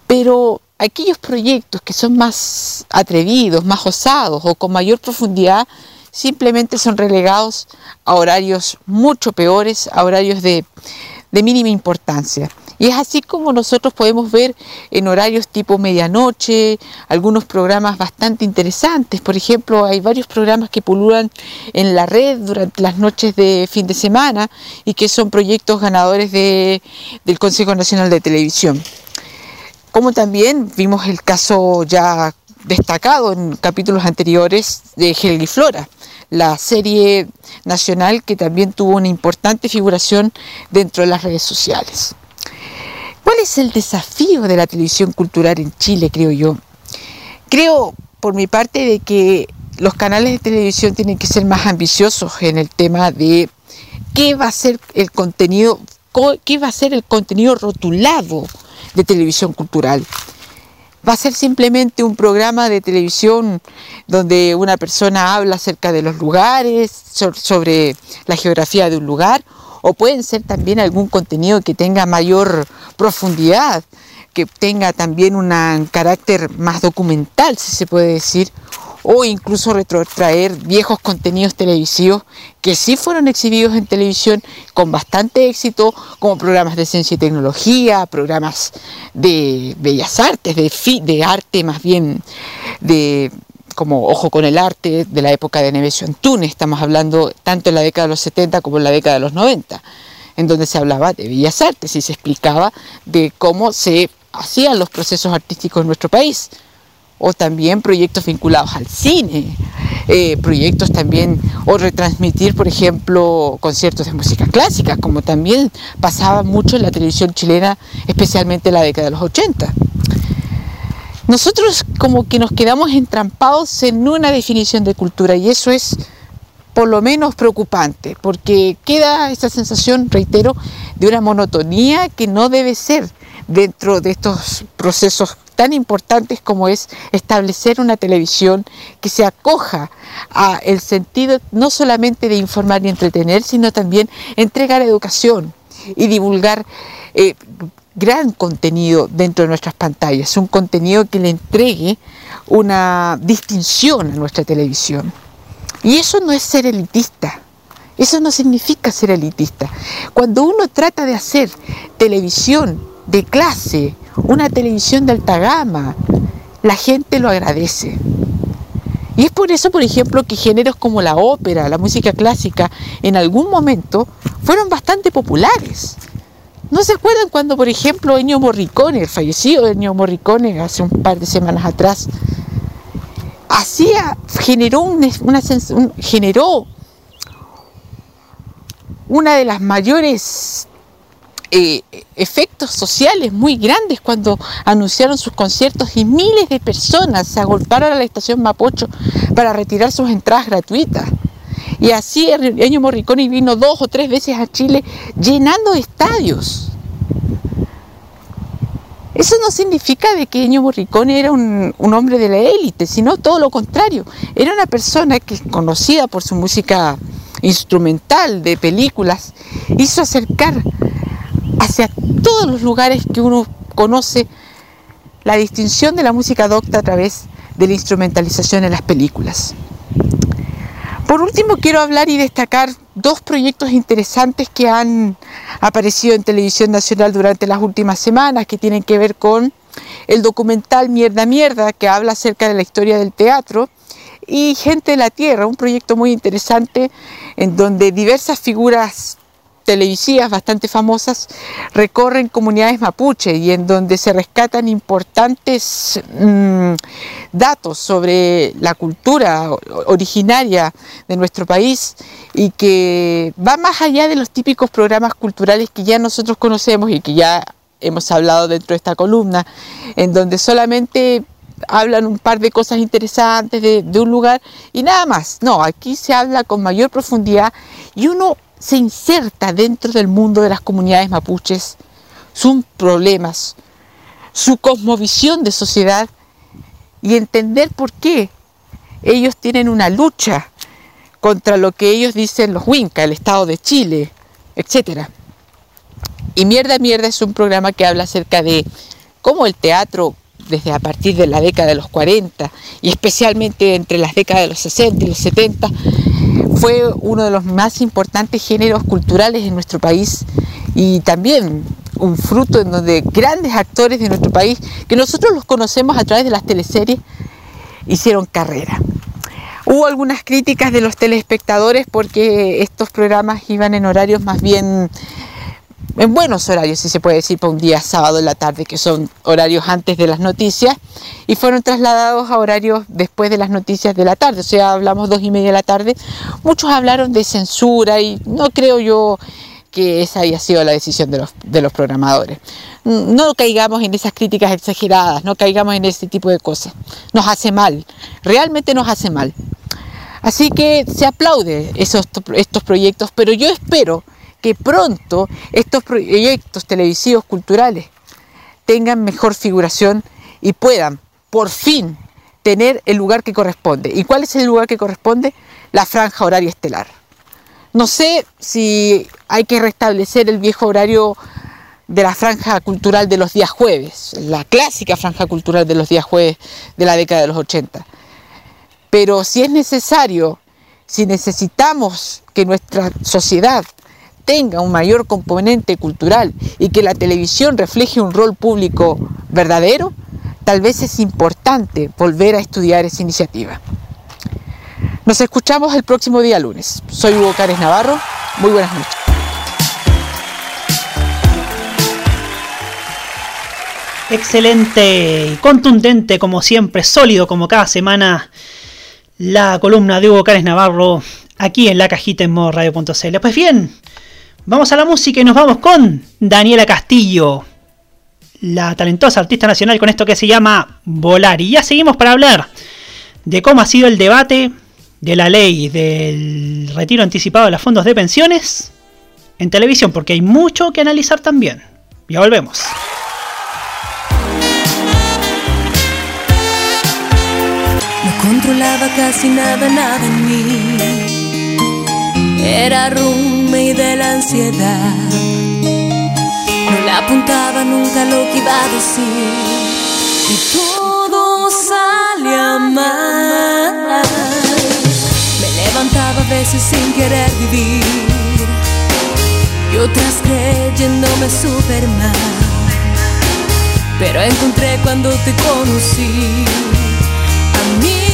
Pero aquellos proyectos que son más atrevidos, más osados o con mayor profundidad, simplemente son relegados a horarios mucho peores, a horarios de, de mínima importancia. Y es así como nosotros podemos ver en horarios tipo medianoche algunos programas bastante interesantes. Por ejemplo, hay varios programas que pululan en la red durante las noches de fin de semana y que son proyectos ganadores de, del Consejo Nacional de Televisión. Como también vimos el caso ya destacado en capítulos anteriores de y Flora, la serie nacional que también tuvo una importante figuración dentro de las redes sociales. ¿Cuál es el desafío de la televisión cultural en Chile, creo yo? Creo, por mi parte, de que los canales de televisión tienen que ser más ambiciosos en el tema de qué va a ser el contenido, qué va a ser el contenido rotulado de televisión cultural. Va a ser simplemente un programa de televisión donde una persona habla acerca de los lugares, sobre la geografía de un lugar, o pueden ser también algún contenido que tenga mayor profundidad, que tenga también un carácter más documental, si se puede decir, o incluso retrotraer viejos contenidos televisivos que sí fueron exhibidos en televisión con bastante éxito, como programas de ciencia y tecnología, programas de bellas artes, de, de arte más bien, de como Ojo con el Arte de la época de Nemesio Antunes, estamos hablando tanto en la década de los 70 como en la década de los 90, en donde se hablaba de bellas artes y se explicaba de cómo se hacían los procesos artísticos en nuestro país o también proyectos vinculados al cine, eh, proyectos también, o retransmitir, por ejemplo, conciertos de música clásica, como también pasaba mucho en la televisión chilena, especialmente en la década de los 80. Nosotros como que nos quedamos entrampados en una definición de cultura y eso es por lo menos preocupante, porque queda esa sensación, reitero, de una monotonía que no debe ser dentro de estos procesos tan importantes como es establecer una televisión que se acoja a el sentido no solamente de informar y entretener, sino también entregar educación y divulgar eh, gran contenido dentro de nuestras pantallas, un contenido que le entregue una distinción a nuestra televisión. Y eso no es ser elitista, eso no significa ser elitista. Cuando uno trata de hacer televisión de clase, una televisión de alta gama, la gente lo agradece. Y es por eso, por ejemplo, que géneros como la ópera, la música clásica, en algún momento fueron bastante populares. ¿No se acuerdan cuando, por ejemplo, Ennio Morricone, el fallecido Ennio Morricone hace un par de semanas atrás, hacía, generó, una, generó una de las mayores eh, efectos sociales muy grandes cuando anunciaron sus conciertos y miles de personas se agolparon a la estación Mapocho para retirar sus entradas gratuitas. Y así Ennio Morricone vino dos o tres veces a Chile llenando estadios. Eso no significa de que Ennio Morricone era un, un, hombre de la élite, sino todo lo contrario. Era una persona que, conocida por su música instrumental de películas, hizo acercar hacia todos los lugares que uno conoce la distinción de la música docta a través de la instrumentalización en las películas. Por último, quiero hablar y destacar dos proyectos interesantes que han aparecido en televisión nacional durante las últimas semanas, que tienen que ver con el documental Mierda Mierda, que habla acerca de la historia del teatro, y Gente de la Tierra, un proyecto muy interesante en donde diversas figuras televisivas bastante famosas recorren comunidades mapuche y en donde se rescatan importantes mmm, datos sobre la cultura originaria de nuestro país y que va más allá de los típicos programas culturales que ya nosotros conocemos y que ya hemos hablado dentro de esta columna, en donde solamente hablan un par de cosas interesantes de, un lugar y nada más. No, aquí se habla con mayor profundidad y uno se inserta dentro del mundo de las comunidades mapuches, sus problemas, su cosmovisión de sociedad y entender por qué ellos tienen una lucha contra lo que ellos dicen los Huinca, el Estado de Chile, etc. Y Mierda Mierda es un programa que habla acerca de cómo el teatro desde a partir de la década de los 40 y especialmente entre las décadas de los 60 y los 70, fue uno de los más importantes géneros culturales en nuestro país y también un fruto en donde grandes actores de nuestro país, que nosotros los conocemos a través de las teleseries, hicieron carrera. Hubo algunas críticas de los telespectadores porque estos programas iban en horarios más bien, en buenos horarios, si se puede decir, para un día sábado en la tarde, que son horarios antes de las noticias, y fueron trasladados a horarios después de las noticias de la tarde, o sea, hablamos dos y media de la tarde. Muchos hablaron de censura y no creo yo que esa haya sido la decisión de los, de los programadores. No caigamos en esas críticas exageradas, no caigamos en ese tipo de cosas. Nos hace mal, realmente nos hace mal. Así que se aplaude esos, estos proyectos, pero yo espero que pronto estos proyectos televisivos culturales tengan mejor figuración y puedan, por fin, tener el lugar que corresponde. ¿Y cuál es el lugar que corresponde? La franja horaria estelar. No sé si hay que restablecer el viejo horario de la franja cultural de los días jueves, la clásica franja cultural de los días jueves de la década de los 80. Pero si es necesario, si necesitamos que nuestra sociedad tenga un mayor componente cultural y que la televisión refleje un rol público verdadero, tal vez es importante volver a estudiar esa iniciativa. Nos escuchamos el próximo día lunes. Soy Hugo Cárez Navarro. Muy buenas noches. Excelente y contundente como siempre, sólido como cada semana, la columna de Hugo Cárez Navarro aquí en la cajita en modo radio.cl. Pues bien, vamos a la música y nos vamos con Daniela Castillo, la talentosa artista nacional con esto que se llama Volar. Y ya seguimos para hablar de cómo ha sido el debate de la ley del retiro anticipado de los fondos de pensiones en televisión, porque hay mucho que analizar también. Ya volvemos. No controlaba casi nada, en mí. Era de la ansiedad. No le apuntaba nunca lo que iba a decir. Y todo salía mal levantaba a veces sin querer vivir y otras creyéndome Superman. Pero encontré cuando te conocí a mi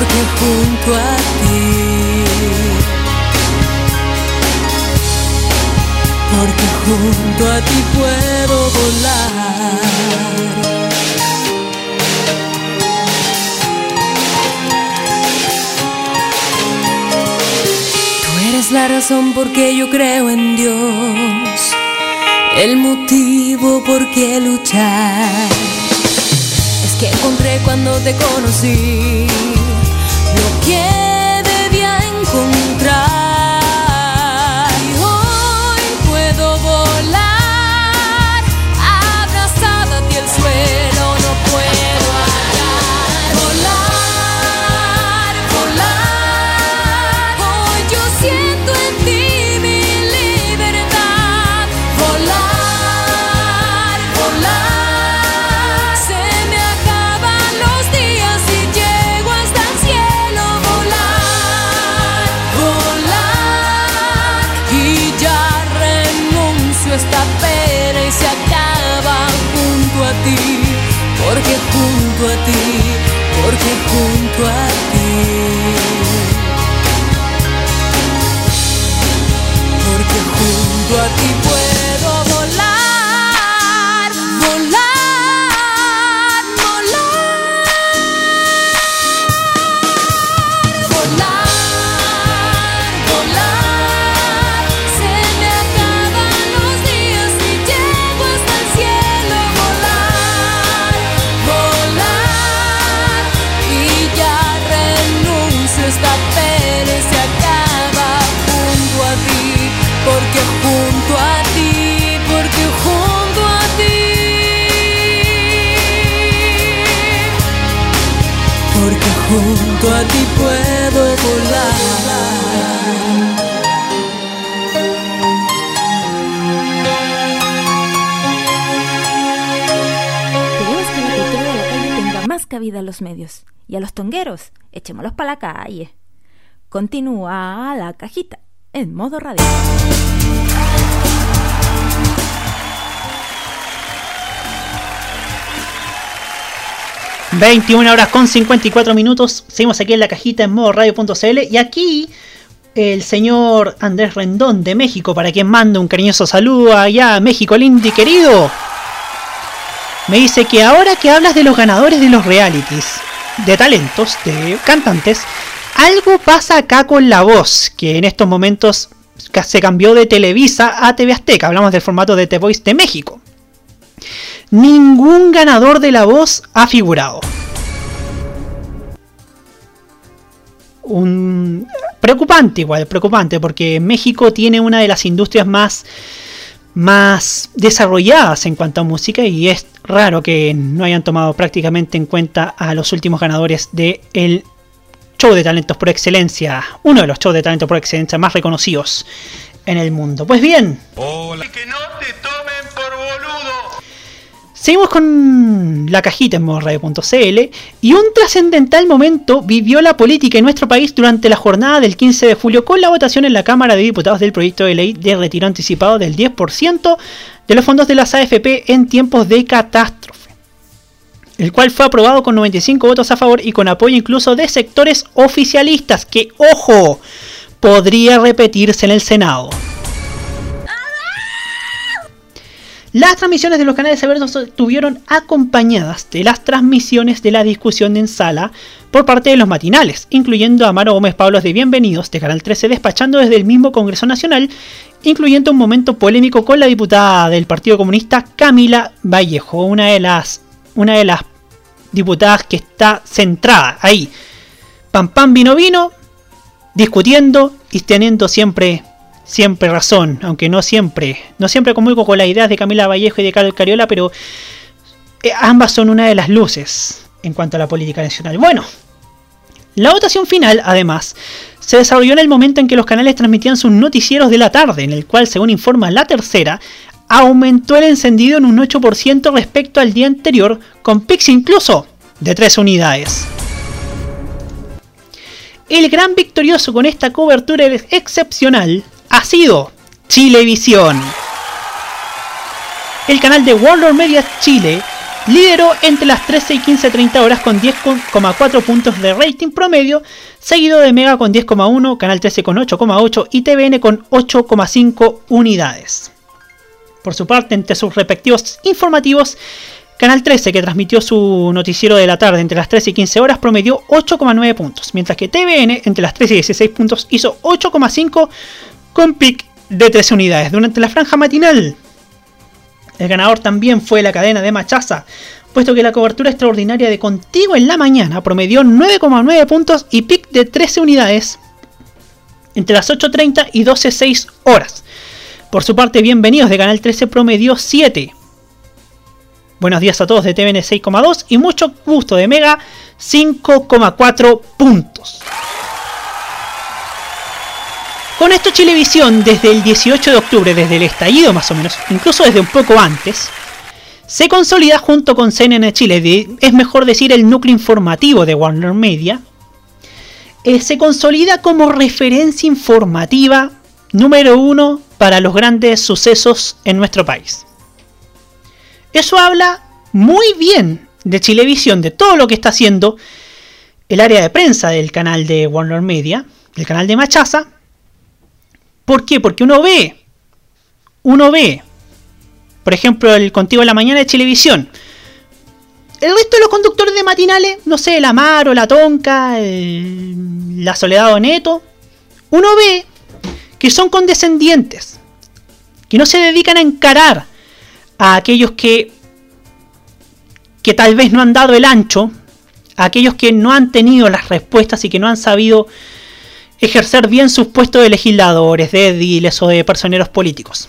porque junto a ti. porque junto a ti puedo volar. Tú eres la razón por qué yo creo en Dios, el motivo por qué luchar. Que encontré cuando te conocí que debía encontrar. A ti, porque junto a ti. Porque junto a ti junto a ti puedo volar. Queremos que la cultura de la calle tenga más cabida a los medios. Y a los tongueros, echémoslos para la calle. Continúa la cajita en modo radio. 21 horas con 54 minutos. Seguimos aquí en la cajita en modo radio.cl. Y aquí el señor Andrés Rendón de México, para quien mando un cariñoso saludo allá a México lindo y querido. Me dice que ahora que hablas de los ganadores de los realities, de talentos, de cantantes, algo pasa acá con la voz, que en estos momentos se cambió de Televisa a TV Azteca. Hablamos del formato de The Voice de México ningún ganador de la voz ha figurado. Un... Preocupante igual, preocupante, porque México tiene una de las industrias más, más desarrolladas en cuanto a música y es raro que no hayan tomado prácticamente en cuenta a los últimos ganadores del el show de talentos por excelencia, uno de los shows de talentos por excelencia más reconocidos en el mundo. Pues bien. Hola. Que no te tomen por boludo. Seguimos con la cajita en modoradio.cl y un trascendental momento vivió la política en nuestro país durante la jornada del 15 de julio con la votación en la Cámara de Diputados del proyecto de ley de retiro anticipado del 10% de los fondos de las AFP en tiempos de catástrofe, el cual fue aprobado con 95 votos a favor y con apoyo incluso de sectores oficialistas que, ojo, podría repetirse en el Senado. Las transmisiones de los canales abiertos estuvieron acompañadas de las transmisiones de la discusión en sala por parte de los matinales, incluyendo a Maro Gómez Pablos de Bienvenidos de Canal 13 despachando desde el mismo Congreso Nacional, incluyendo un momento polémico con la diputada del Partido Comunista Camila Vallejo, una de las, una de las diputadas que está centrada ahí, pam pam vino vino, discutiendo y teniendo siempre siempre razón, aunque no siempre, no siempre conmigo con las ideas de Camila Vallejo y de Carlos Cariola, pero eh, ambas son una de las luces en cuanto a la política nacional. Bueno, la votación final, además, se desarrolló en el momento en que los canales transmitían sus noticieros de la tarde, en el cual, según informa la tercera, aumentó el encendido en un 8% respecto al día anterior, con pics incluso de 3 unidades. El gran victorioso con esta cobertura excepcional ha sido Chilevisión. El canal de Warlord Media Chile lideró entre las 13 y 15.30 horas con 10,4 puntos de rating promedio, seguido de Mega con 10,1, Canal 13 con 8,8 y TVN con 8,5 unidades. Por su parte, entre sus respectivos informativos, Canal 13, que transmitió su noticiero de la tarde entre las 13 y 15 horas, promedió 8,9 puntos, mientras que TVN entre las 13 y 16 puntos hizo 8,5 con pick de 13 unidades durante la franja matinal. El ganador también fue la cadena de Machaza, puesto que la cobertura extraordinaria de Contigo en la mañana promedió 9,9 puntos y pick de 13 unidades entre las 8.30 y 12.06 horas. Por su parte, bienvenidos de Canal 13 promedió 7. Buenos días a todos de TVN 6,2 y mucho gusto de Mega 5,4 puntos. Con esto Chilevisión, desde el 18 de octubre, desde el estallido más o menos, incluso desde un poco antes, se consolida junto con CNN Chile, es mejor decir el núcleo informativo de Warner Media, eh, se consolida como referencia informativa número uno para los grandes sucesos en nuestro país. Eso habla muy bien de Chilevisión, de todo lo que está haciendo el área de prensa del canal de Warner Media, del canal de Machaza, ¿Por qué? Porque uno ve, uno ve, por ejemplo, el Contigo en la Mañana de Televisión. El resto de los conductores de matinales, no sé, el Amaro, la Tonca, la Soledad Neto, uno ve que son condescendientes, que no se dedican a encarar a aquellos que, que tal vez no han dado el ancho, a aquellos que no han tenido las respuestas y que no han sabido ejercer bien sus puestos de legisladores, de ediles o de personeros políticos.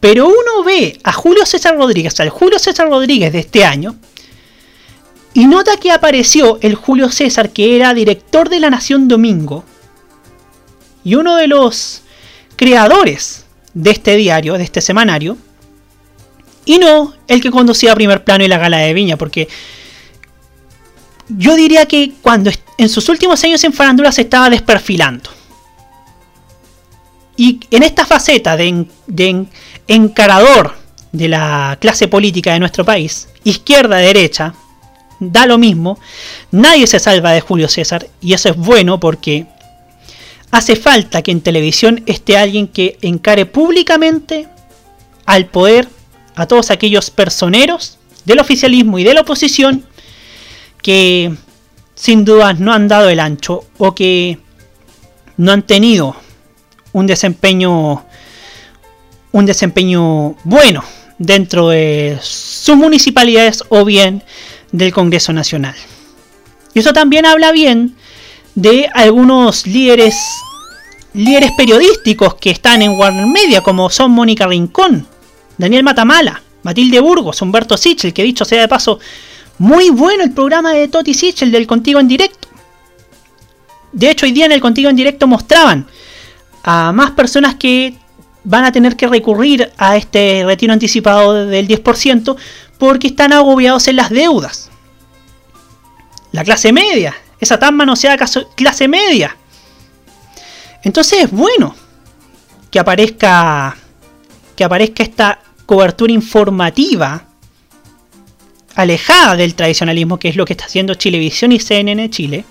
Pero uno ve a Julio César Rodríguez, al Julio César Rodríguez de este año, y nota que apareció el Julio César que era director de La Nación Domingo, y uno de los creadores de este diario, de este semanario, y no el que conducía a primer plano y la gala de Viña, porque yo diría que cuando en sus últimos años en farándula se estaba desperfilando. Y en esta faceta de, de encarador de la clase política de nuestro país, izquierda, derecha, da lo mismo, nadie se salva de Julio César y eso es bueno porque hace falta que en televisión esté alguien que encare públicamente al poder a todos aquellos personeros del oficialismo y de la oposición que sin duda no han dado el ancho o que no han tenido un desempeño un desempeño bueno dentro de sus municipalidades o bien del Congreso Nacional. Y eso también habla bien de algunos líderes líderes periodísticos que están en Warner Media, como son Mónica Rincón, Daniel Matamala, Matilde Burgos, Humberto Sichel, que dicho sea de paso, muy bueno el programa de Toti Sichel del Contigo en Directo. De hecho, hoy día en el Contigo en Directo mostraban a más personas que van a tener que recurrir a este retiro anticipado del 10% porque están agobiados en las deudas. La clase media, esa tan manoseada clase media. Entonces es bueno que aparezca que aparezca esta cobertura informativa alejada del tradicionalismo, que es lo que está haciendo Chilevisión y CNN Chile,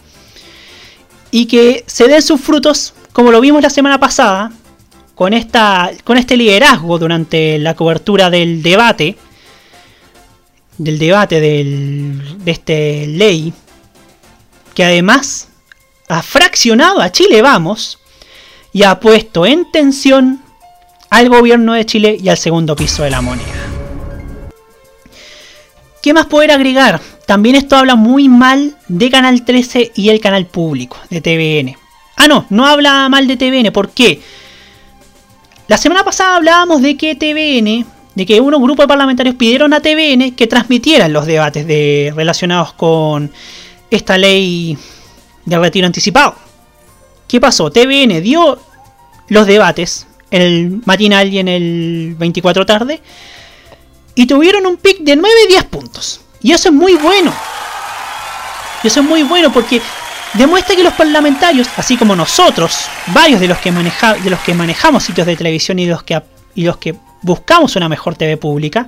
y que se den sus frutos, como lo vimos la semana pasada, con, esta, con este liderazgo durante la cobertura del debate, del debate del, de este ley, que además ha fraccionado a Chile Vamos y ha puesto en tensión al gobierno de Chile y al segundo piso de la moneda. ¿Qué más poder agregar? También esto habla muy mal de Canal 13 y el canal público de TVN. Ah, no, no habla mal de TVN. ¿Por qué? La semana pasada hablábamos de que TVN, de que unos grupos de parlamentarios pidieron a TVN que transmitieran los debates de, relacionados con esta ley de retiro anticipado. ¿Qué pasó? TVN dio los debates el matinal y en el 24 tarde y tuvieron un pic de 9-10 puntos. Y eso es muy bueno. Y eso es muy bueno porque demuestra que los parlamentarios, así como nosotros, varios de los que, maneja, de los que manejamos sitios de televisión y los, que, y los que buscamos una mejor TV pública,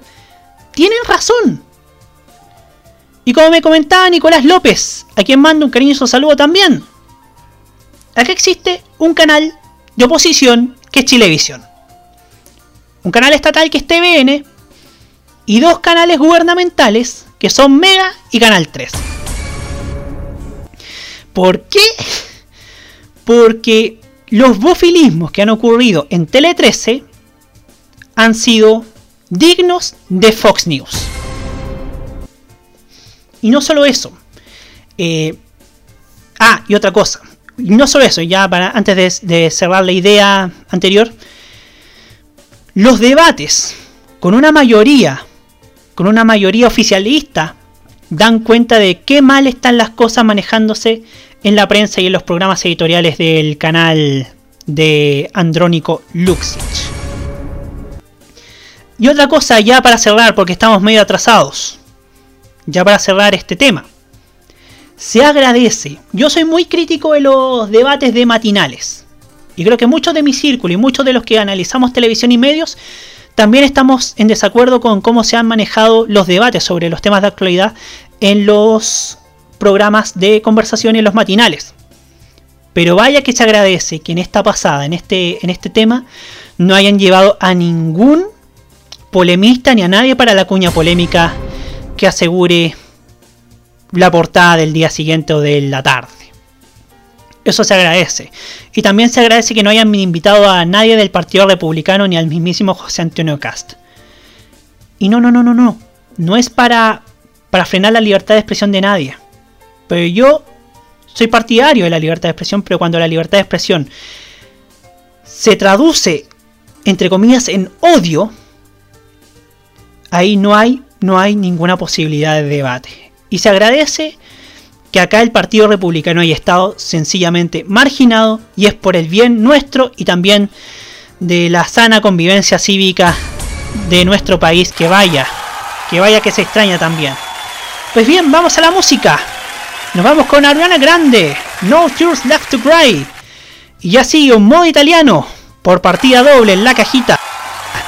tienen razón. Y como me comentaba Nicolás López, a quien mando un cariñoso saludo también, acá existe un canal de oposición que es Chilevisión. Un canal estatal que es TVN y dos canales gubernamentales que son Mega y Canal 3. ¿Por qué? Porque los bofilismos que han ocurrido en Tele 13 han sido dignos de Fox News. Y no solo eso. Eh, ah, y otra cosa. No solo eso, ya para antes de cerrar la idea anterior. Los debates con una mayoría, con una mayoría oficialista dan cuenta de qué mal están las cosas manejándose en la prensa y en los programas editoriales del canal de Andrónico Luxich. Y otra cosa ya para cerrar, porque estamos medio atrasados, ya para cerrar este tema. Se agradece, yo soy muy crítico de los debates de matinales. Y creo que muchos de mi círculo y muchos de los que analizamos televisión y medios también estamos en desacuerdo con cómo se han manejado los debates sobre los temas de actualidad en los programas de conversación y en los matinales. Pero vaya que se agradece que en esta pasada, en este, en este tema, no hayan llevado a ningún polemista ni a nadie para la cuña polémica que asegure la portada del día siguiente o de la tarde. Eso se agradece. Y también se agradece que no hayan invitado a nadie del Partido Republicano ni al mismísimo José Antonio Cast. Y no, no, no, no, no. No es para, para frenar la libertad de expresión de nadie. Pero yo soy partidario de la libertad de expresión, pero cuando la libertad de expresión se traduce, entre comillas, en odio, ahí no hay, no hay ninguna posibilidad de debate. Y se agradece que acá el Partido Republicano haya estado sencillamente marginado y es por el bien nuestro y también de la sana convivencia cívica de nuestro país que vaya, que vaya que se extraña también. Pues bien, vamos a la música. Nos vamos con Ariana Grande, No Tears Left to Cry. Y ya sigue un modo italiano por partida doble en la cajita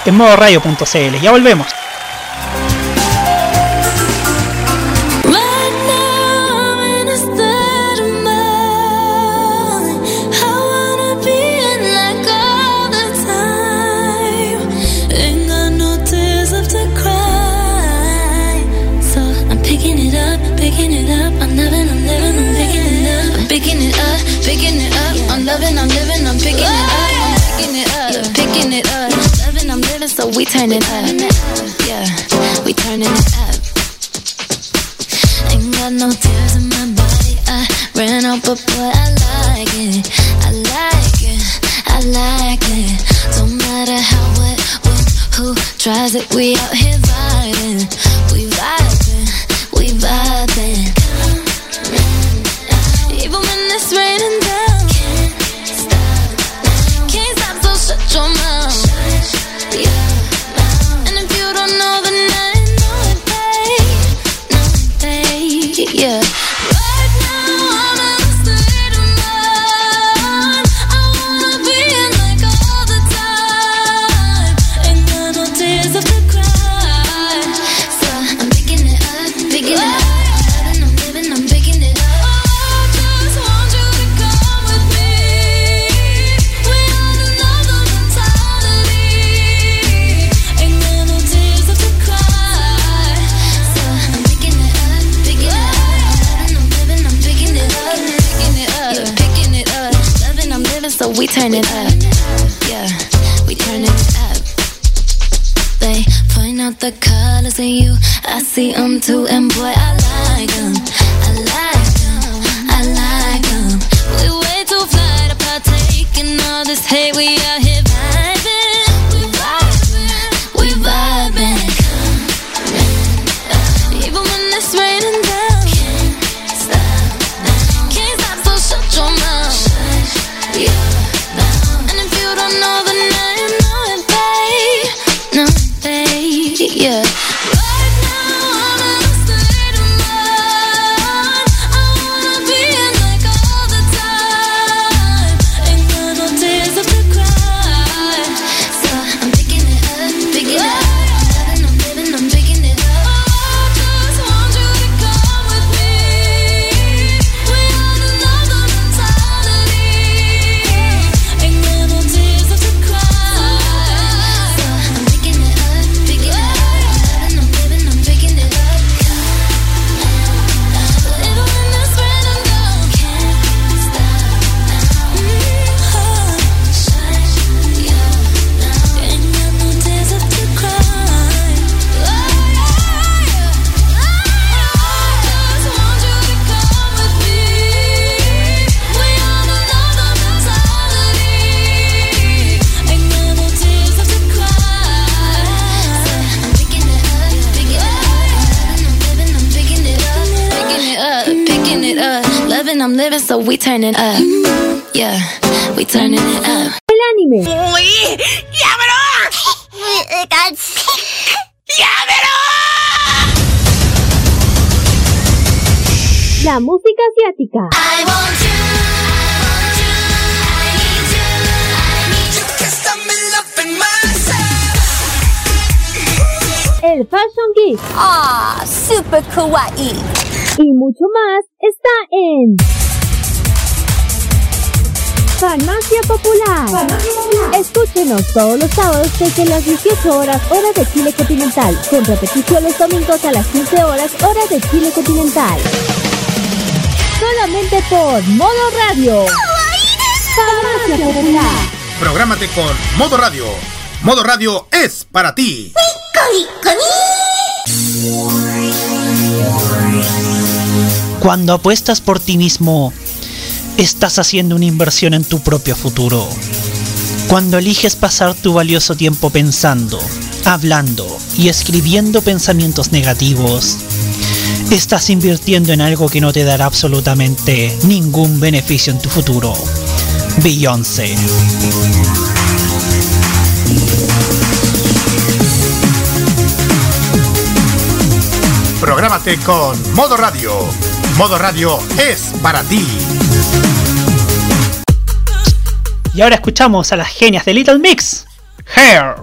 en modo radio.cl. Ya volvemos. We turn it up. Yeah, we turning it up. Ain't got no tears in my body. I ran out, but boy, I like it. I like it. I like it. Don't matter how, what, when, who tries it. We out here vibing. We vibing. Turn it up. Yeah, we turn it up. They point out the colors in you. I see them too, and boy, I like them. I like them. I like them. We way too fly to partake in all this hate. We out here so we turn it up. Yeah, we turning it up. El anime. ¡Uy! ¡Llámelo! La música asiática. El Fashion Geek. Ah, super kawaii. Y mucho más está en Farmacia Popular. Escúchenos todos los sábados desde las 18 horas hora de Chile continental, con repetición los domingos a las 15 horas hora de Chile continental. Solamente por Modo Radio. Farmacia Popular. Prográmate con Modo Radio. Modo Radio es para ti. Cuando apuestas por ti mismo, estás haciendo una inversión en tu propio futuro. Cuando eliges pasar tu valioso tiempo pensando, hablando y escribiendo pensamientos negativos, estás invirtiendo en algo que no te dará absolutamente ningún beneficio en tu futuro. Beyoncé. Prográmate con Modo Radio. Modo Radio es para ti. Y ahora escuchamos a las genias de Little Mix. Hair.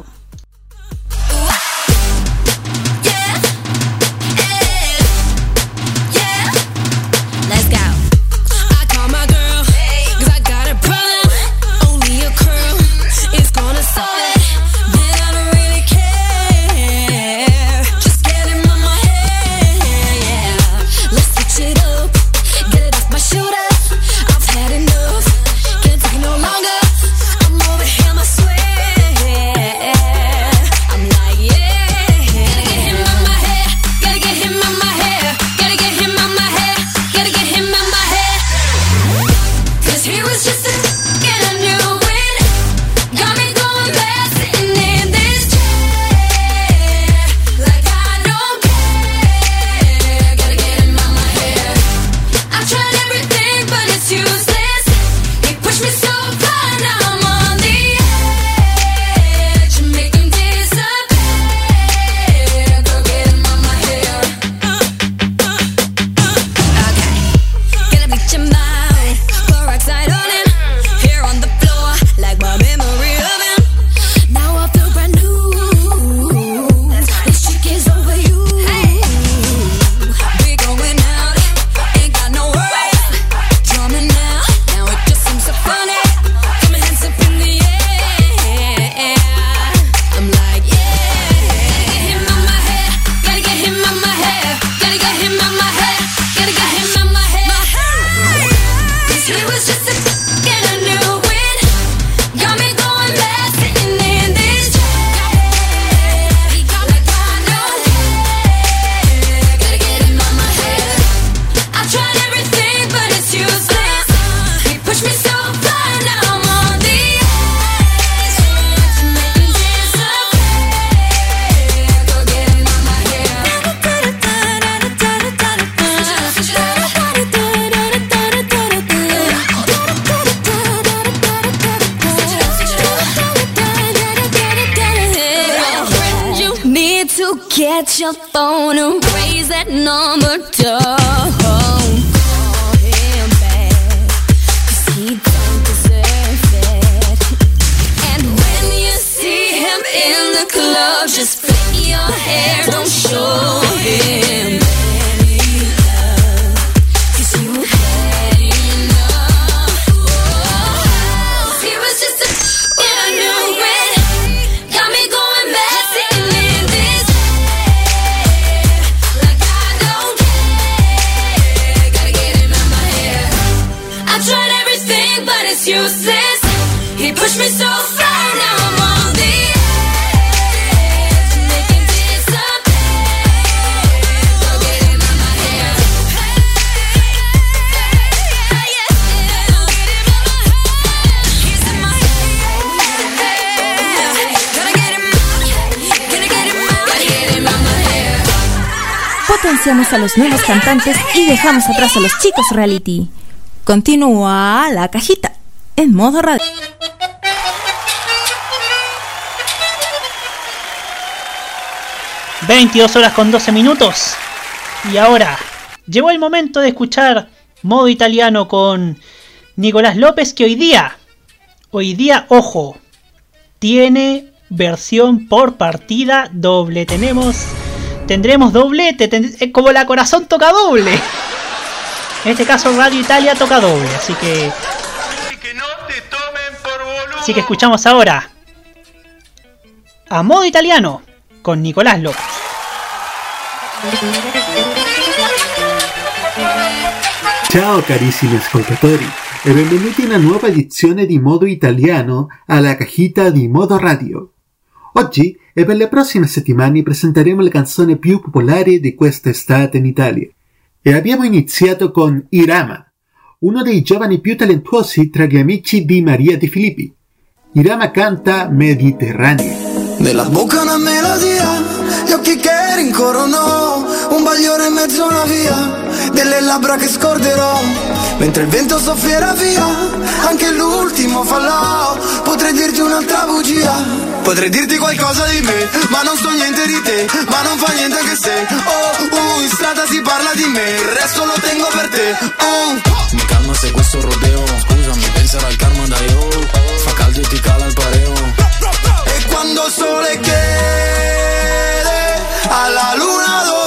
Get your phone and raise that number. Don't call him back, 'cause he don't deserve it. And when you see him in the club, just flick your hair, don't show him A los nuevos cantantes y dejamos atrás a los chicos reality. Continúa la cajita en modo radio. ...22 horas con 12 minutos... ...y ahora... ...llegó el momento de escuchar... ...modo italiano con... ...Nicolás López que hoy día... ...hoy día, ojo... ...tiene versión por partida doble... ...tenemos... ...tendremos doblete... ten- eh, ...como la corazón toca doble... ...en este caso Radio Italia toca doble... ...así que... Así que escuchamos ahora... ...a modo italiano... ...con Nicolás López... Ciao carissimi ascoltatori e benvenuti in una nuova edizione di Modo Italiano alla cajita di Modo Radio. Oggi e per le prossime settimane presenteremo le canzoni più popolari di questa estate in Italia. E abbiamo iniziato con Irama, uno dei giovani più talentuosi tra gli amici di Maria Di Filippi. Irama canta Mediterraneo. Nella bocca una melodia, gli occhi che rincorrono, un bagliore in mezzo a una via, delle labbra che scorderò, Mentre il vento soffierà via, anche l'ultimo fallò. Potrei dirti un'altra bugia, potrei dirti qualcosa di me, ma non so niente di te, ma non fa niente anche se. Oh, uh, in strada si parla di me, il resto lo tengo per te. Uh. Mi calma se questo rodeo, scusami, penserà al karma da io. Fa caldo e ti cala il pareo. E quando il sole chiede alla luna dove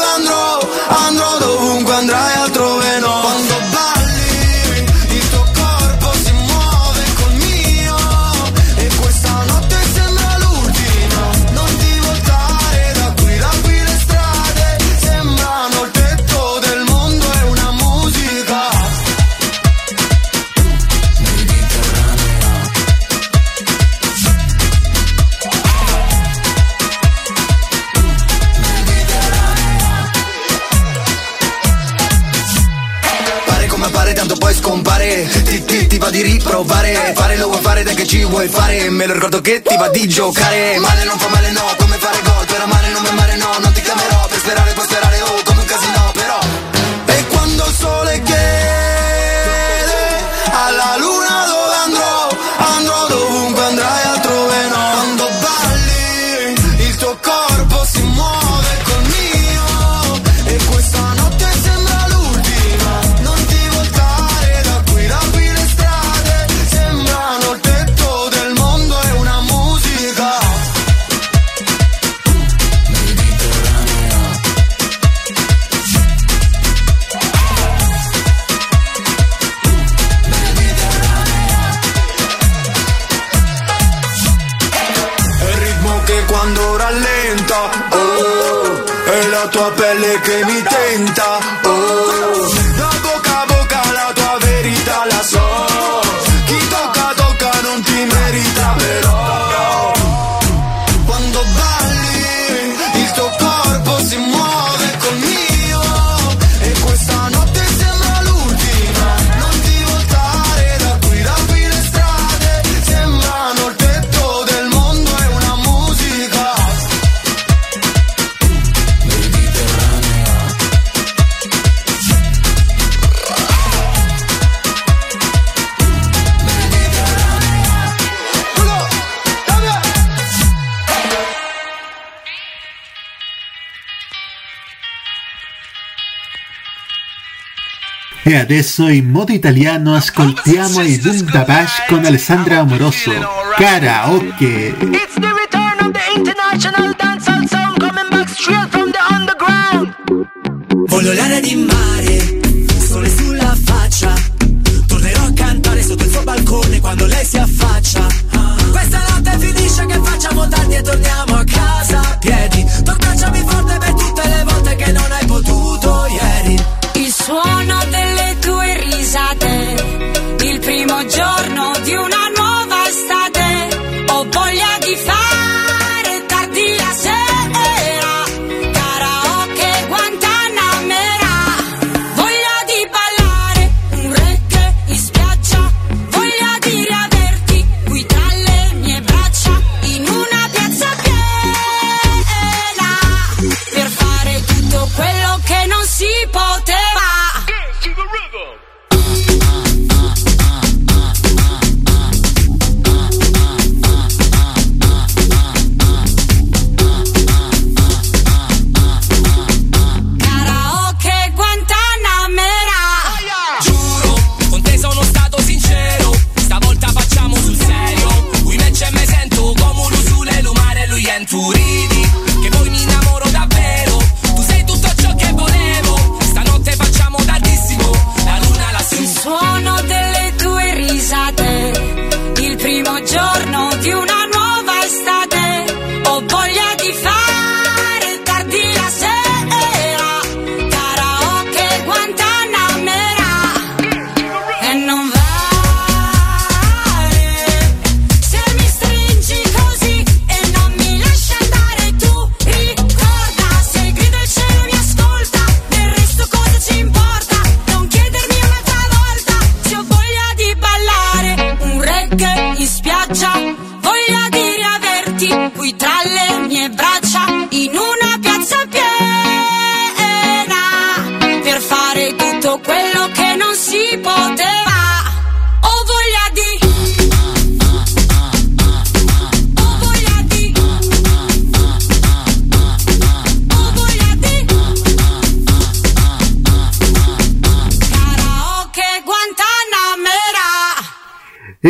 di riprovare. Fare lo vuoi fare, dai che ci vuoi fare. Me lo ricordo che ti va di giocare. Male non fa male, no, come fare gol. Per amare non mi amare, no, non gave me adesso in modo italiano ascoltiamo i Boom Da Bash con Alessandra Amoroso. Karaoke! It's the return of the international dancehall sound coming back straight from the underground. Voglio l'aria di mare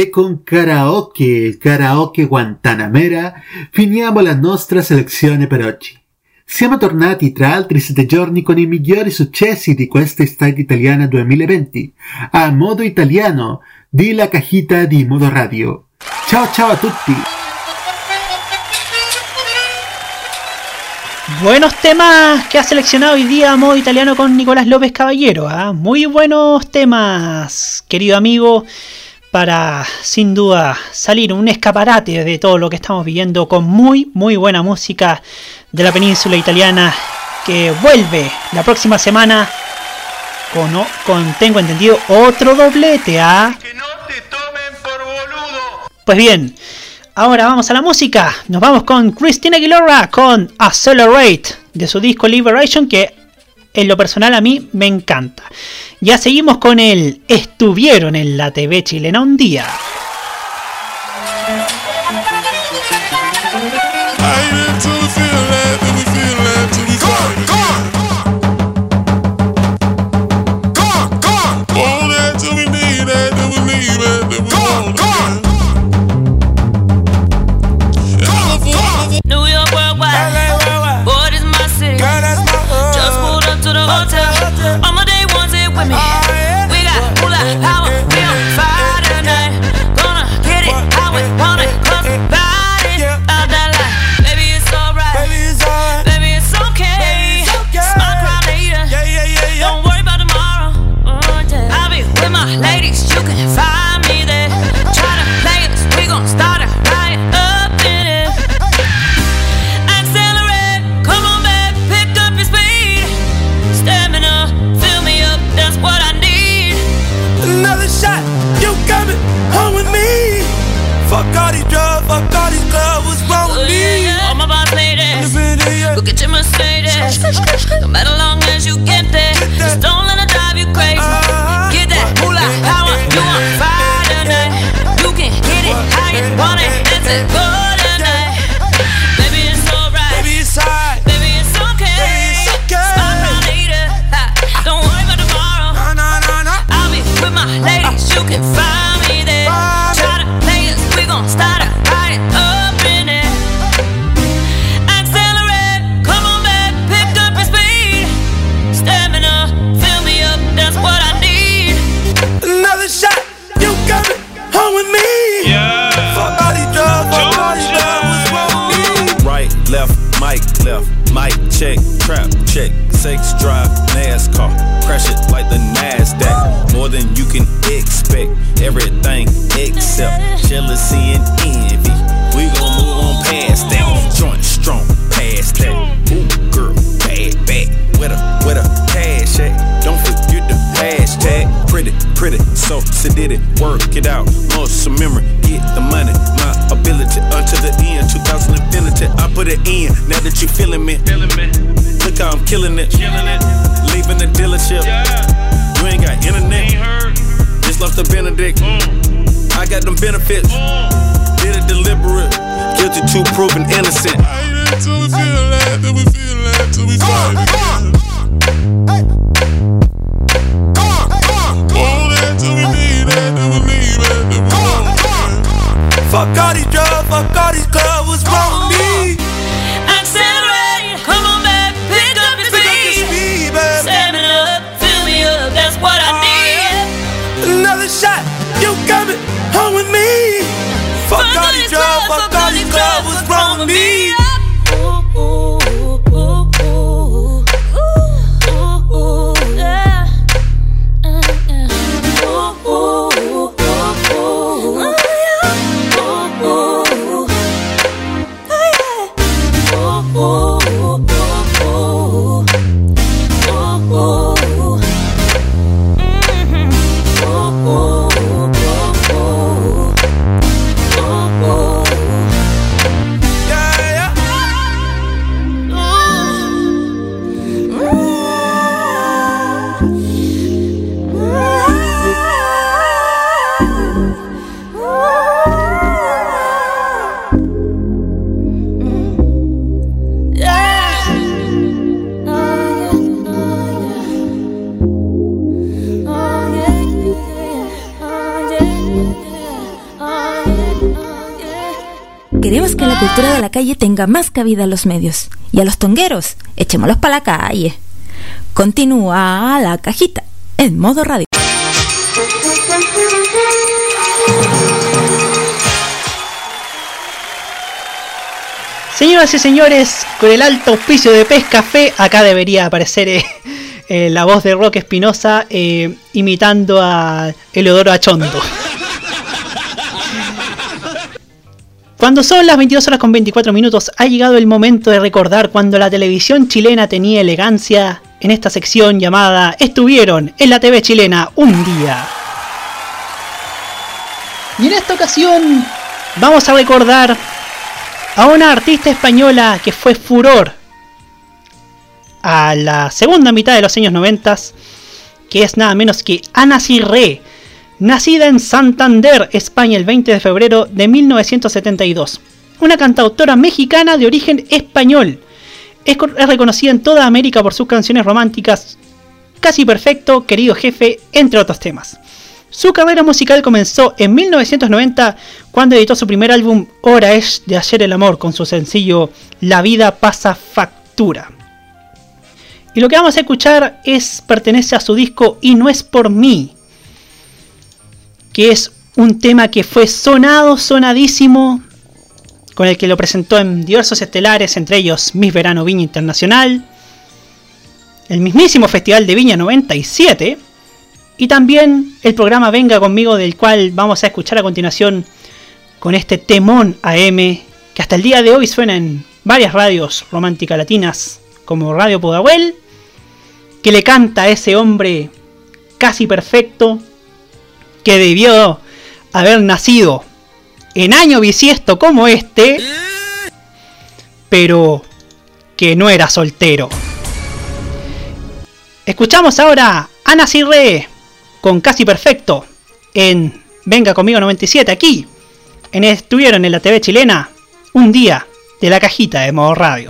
con karaoke, karaoke Guantanamera, finiamo la nostra selezione per oggi. Siamo tornati tra altri sette giorni con i migliori successi di questa estate italiana 2020, a modo italiano, di La Cajita di Modo Radio. Ciao ciao a tutti! Buenos temas que ha seleccionado hoy día modo italiano con Nicolás López Caballero. ¿ah? Muy buenos temas, querido amigo, para sin duda salir un escaparate de todo lo que estamos viviendo con muy, muy buena música de la península italiana que vuelve la próxima semana con, con tengo entendido, otro doblete. ¿ah? Pues bien. Ahora vamos a la música. Nos vamos con Christina Aguilera con Accelerate de su disco Liberation que en lo personal a mí me encanta. Ya seguimos con el Estuvieron en la TV chilena un día. No matter long as you get there, just don't let it drive you crazy. Sex drive, NASCAR, crash it like the NASDAQ. More than you can expect, everything except jealousy and envy. We gon' move on past that, joint strong, past that. Pretty, so sedated, work it out, muscle memory, get the money, my ability until the end, 2000 infinity, I put it in, now that you feeling me, look how I'm killing it, leaving the dealership, you ain't got internet, just left the Benedict, I got them benefits, did it deliberate, guilty to proven innocent. I ain't Till we feel that, till we feel that, till we fight tenga más cabida en los medios. Y a los tongueros, echémoslos para la calle. Continúa la cajita en modo radio. Señoras y señores, con el alto auspicio de Pescafé, acá debería aparecer eh, eh, la voz de Roque Espinosa eh, imitando a Eleodoro Achondo. Cuando son las 22 horas con 24 minutos, ha llegado el momento de recordar cuando la televisión chilena tenía elegancia en esta sección llamada Estuvieron en la TV chilena un día. Y en esta ocasión vamos a recordar a una artista española que fue furor a la segunda mitad de los años 90, que es nada menos que Ana Cirré, nacida en Santander, España, el 20 de febrero de 1972. Una cantautora mexicana de origen español. Es, reconocida en toda América por sus canciones románticas Casi Perfecto, Querido Jefe, entre otros temas. Su carrera musical comenzó en 1990 cuando editó su primer álbum Hora es de ayer el amor con su sencillo La vida pasa factura. Y lo que vamos a escuchar es pertenece a su disco Y no es por mí, que es un tema que fue sonado, sonadísimo, con el que lo presentó en diversos estelares, entre ellos Miss Verano Viña Internacional, el mismísimo Festival de Viña 97, y también el programa Venga conmigo del cual vamos a escuchar a continuación con este temón AM que hasta el día de hoy suena en varias radios románticas latinas como Radio Pudahuel, que le canta a ese hombre casi perfecto que debió haber nacido en año bisiesto como este, pero que no era soltero. Escuchamos ahora a Ana Cirre con Casi Perfecto en Venga conmigo 97 aquí. En estuvieron en la TV chilena un día de la cajita de modo radio.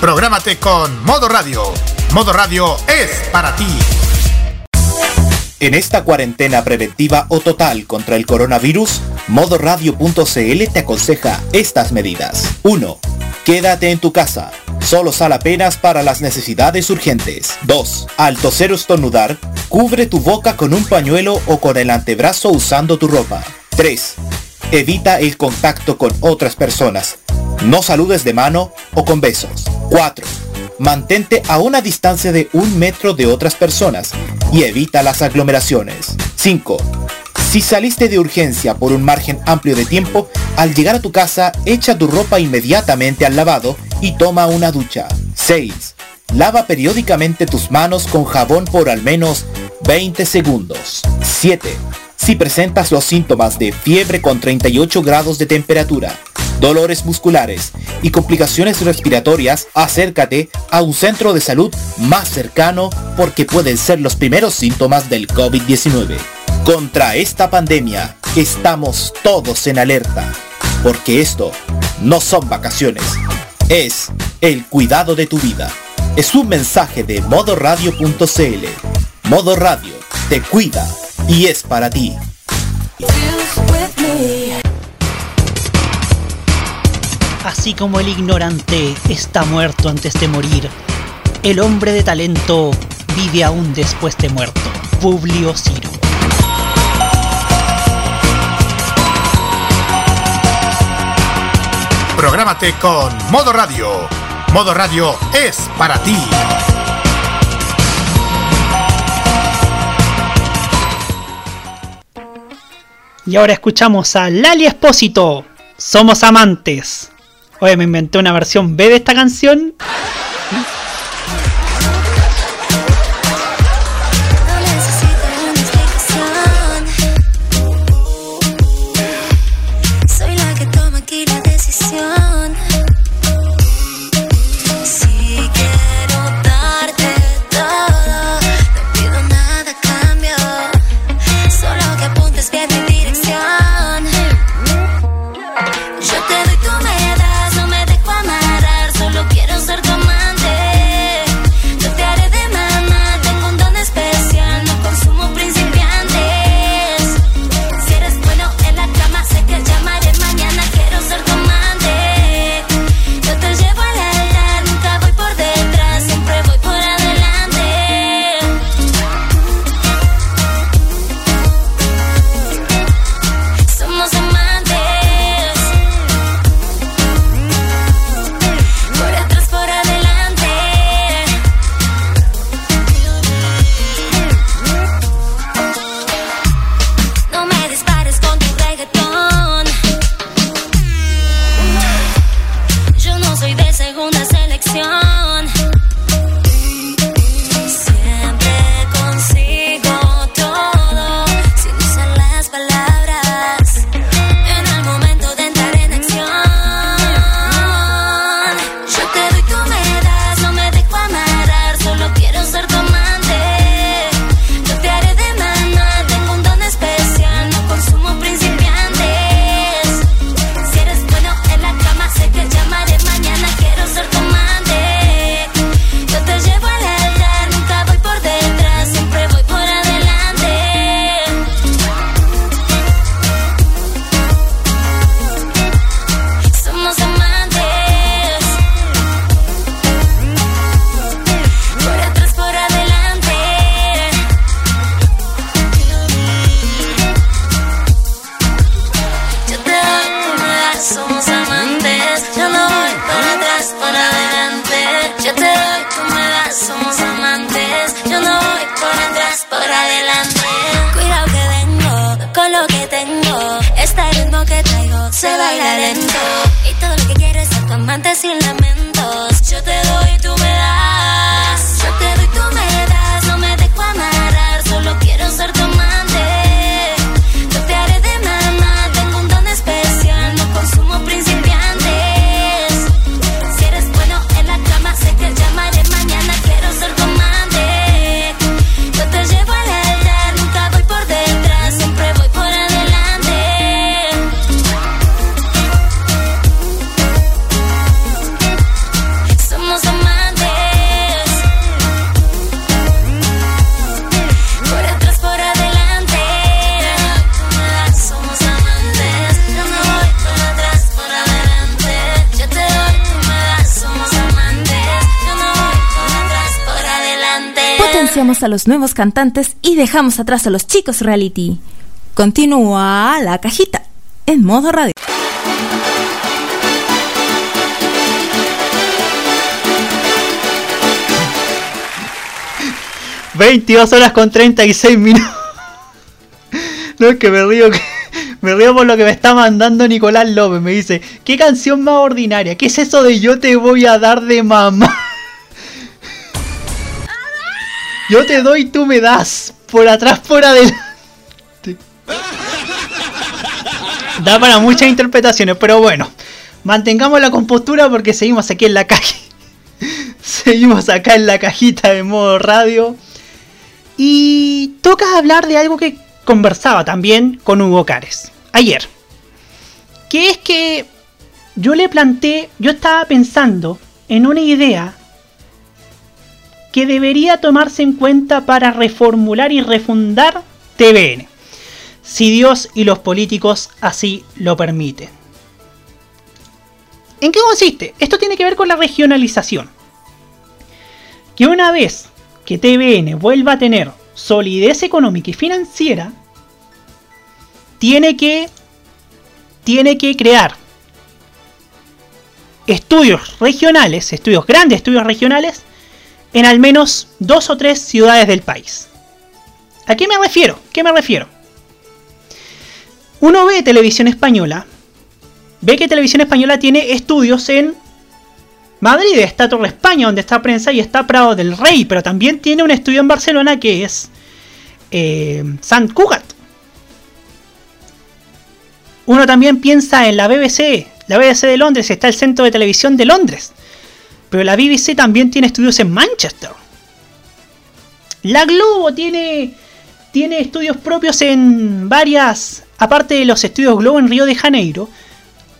Prográmate con Modo Radio. Modo Radio es para ti. En esta cuarentena preventiva o total contra el coronavirus, modoradio.cl te aconseja estas medidas. 1. Quédate en tu casa. Solo sal apenas para las necesidades urgentes. 2. Al toser o estornudar, cubre tu boca con un pañuelo o con el antebrazo usando tu ropa. 3. Evita el contacto con otras personas. No saludes de mano o con besos. 4. Mantente a una distancia de un metro de otras personas y evita las aglomeraciones. 5. Si saliste de urgencia por un margen amplio de tiempo, al llegar a tu casa echa tu ropa inmediatamente al lavado y toma una ducha. 6. Lava periódicamente tus manos con jabón por al menos 20 segundos. 7. Si presentas los síntomas de fiebre con 38 grados de temperatura, dolores musculares y complicaciones respiratorias, acércate a un centro de salud más cercano porque pueden ser los primeros síntomas del COVID-19. Contra esta pandemia estamos todos en alerta, porque esto no son vacaciones, es el cuidado de tu vida. Es un mensaje de modoradio.cl. Modo Radio te cuida y es para ti. Así como el ignorante está muerto antes de morir, el hombre de talento vive aún después de muerto. Publio Ciro. Prográmate con Modo Radio. Modo Radio es para ti. Y ahora escuchamos a Lali Espósito. Somos amantes. Oye, me inventé una versión B de esta canción. Los nuevos cantantes y dejamos atrás a los chicos reality. Continúa la cajita en modo radio. ...22 horas con 36 minutos... No es que me río que... Me río por lo que me está mandando Nicolás López. Me dice, ¿qué canción más ordinaria? ¿Qué es eso de yo te voy a dar de mamá? Yo te doy, tú me das. Por atrás, por adelante. Da para muchas interpretaciones, pero bueno. Mantengamos la compostura porque seguimos aquí en la calle. Seguimos acá en la cajita de modo radio. Y toca hablar de algo que conversaba también con Hugo Cares ayer. Que es que yo le planteé, yo estaba pensando en una idea que debería tomarse en cuenta para reformular y refundar TVN, si Dios y los políticos así lo permiten. ¿En qué consiste? Esto tiene que ver con la regionalización. Que una vez que TVN vuelva a tener solidez económica y financiera, tiene que, tiene que crear estudios regionales, estudios grandes, estudios regionales, en al menos dos o tres ciudades del país. ¿A qué me refiero? ¿Qué me refiero? Uno ve televisión española, ve que televisión española tiene estudios en Madrid, está Torre España, donde está prensa, y está Prado del Rey, pero también tiene un estudio en Barcelona que es eh, Sant Cugat. Uno también piensa en la BBC, la BBC de Londres, está el centro de televisión de Londres. Pero la BBC también tiene estudios en Manchester. La Globo tiene, tiene estudios propios en varias, aparte de los estudios Globo en Río de Janeiro,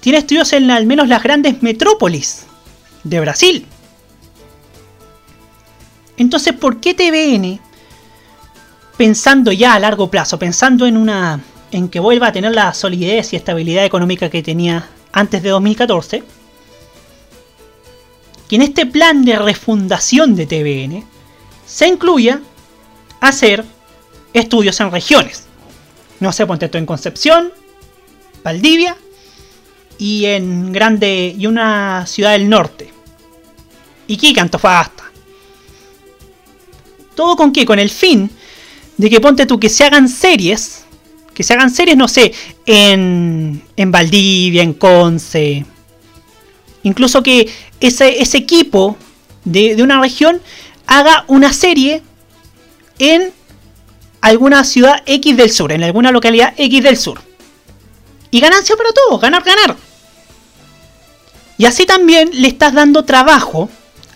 tiene estudios en al menos las grandes metrópolis de Brasil. Entonces, ¿por qué TVN, pensando ya a largo plazo, pensando en una en que vuelva a tener la solidez y estabilidad económica que tenía antes de 2014, que en este plan de refundación de TVN se incluya hacer estudios en regiones. No sé, ponte en Concepción, Valdivia y en grande y una ciudad del norte. Iquique, Antofagasta. ¿Todo con qué? Con el fin de que ponte tú que se hagan series, que se hagan series, no sé, en, en Valdivia, en Conce. Incluso que ese, equipo de, de una región haga una serie en alguna ciudad X del sur, en alguna localidad X del sur. Y ganancia para todos, ganar, ganar. Y así también le estás dando trabajo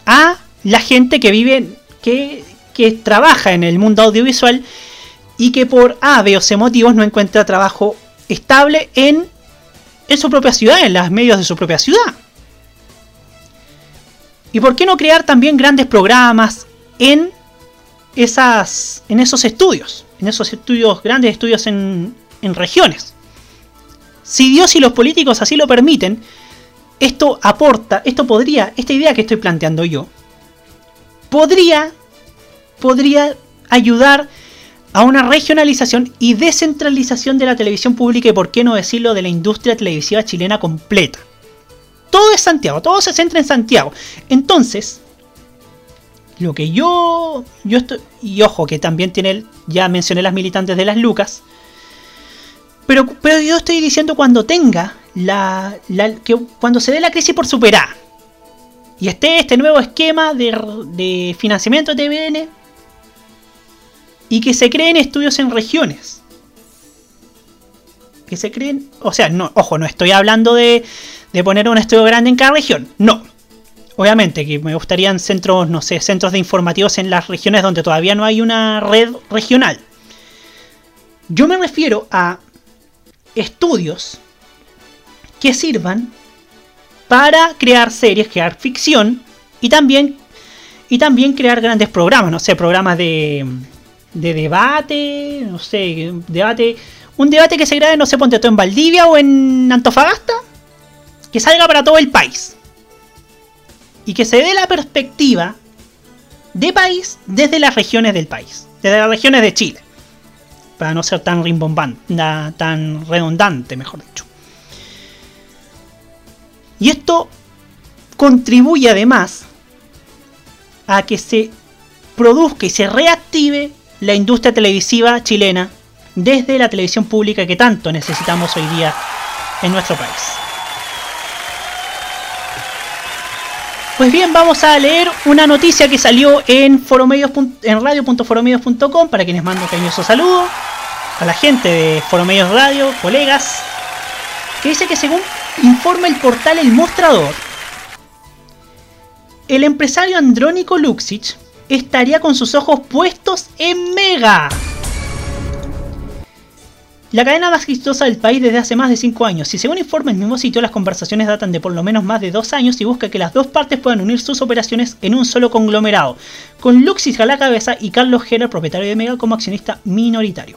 a la gente que vive, que, que trabaja en el mundo audiovisual y que por A, B o C motivos no encuentra trabajo estable en, en su propia ciudad, en los medios de su propia ciudad. ¿Y por qué no crear también grandes programas en, esas, en esos estudios? En esos estudios, grandes estudios en, regiones. Si Dios y los políticos así lo permiten, esto aporta, esto podría, esta idea que estoy planteando yo, podría, podría ayudar a una regionalización y descentralización de la televisión pública y por qué no decirlo de la industria televisiva chilena completa. Todo es Santiago, todo se centra en Santiago. Entonces, lo que yo, yo estoy, y ojo que también tiene, ya mencioné las militantes de las Lucas, pero, pero yo estoy diciendo cuando tenga la, que cuando se dé la crisis por superar y esté este nuevo esquema de, de financiamiento de TVN y que se creen estudios en regiones. Que se creen, o sea, no, ojo, no estoy hablando de, de poner un estudio grande en cada región, no. Obviamente que me gustarían centros, no sé, centros de informativos en las regiones donde todavía no hay una red regional. Yo me refiero a estudios que sirvan para crear series, crear ficción y también y también crear grandes programas, no sé, programas de de debate, no sé, debate, un debate que se grabe, no sé, ponte todo en Valdivia o en Antofagasta, que salga para todo el país. Y que se dé la perspectiva de país desde las regiones del país, desde las regiones de Chile, para no ser tan rimbombante, tan redundante, mejor dicho. Y esto contribuye además a que se produzca y se reactive la industria televisiva chilena desde la televisión pública que tanto necesitamos hoy día en nuestro país. Pues bien, vamos a leer una noticia que salió en, en radio.foromedios.com para quienes mando un cariñoso saludo a la gente de Foromedios Radio, colegas, que dice que según informa el portal El Mostrador, el empresario Andrónico Luxic estaría con sus ojos puestos en Mega. La cadena más exitosa del país desde hace más de 5 años, y según informa el mismo sitio, las conversaciones datan de por lo menos más de 2 años y busca que las dos partes puedan unir sus operaciones en un solo conglomerado, con Luxis a la cabeza y Carlos Gera, propietario de Mega, como accionista minoritario.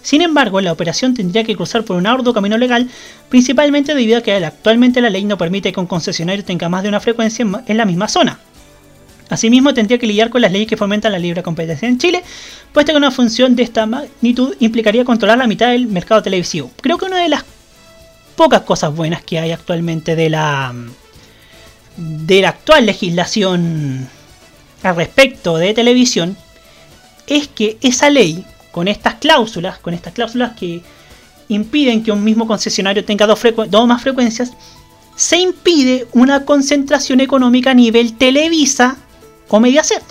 Sin embargo, la operación tendría que cruzar por un arduo camino legal, principalmente debido a que actualmente la ley no permite que un concesionario tenga más de una frecuencia en la misma zona. Asimismo, tendría que lidiar con las leyes que fomentan la libre competencia en Chile, puesto que una función de esta magnitud implicaría controlar la mitad del mercado televisivo. Creo que una de las pocas cosas buenas que hay actualmente de la de la actual legislación al respecto de televisión es que esa ley con estas cláusulas, con estas cláusulas que impiden que un mismo concesionario tenga dos, dos más frecuencias, se impide una concentración económica a nivel Televisa o Mediaset.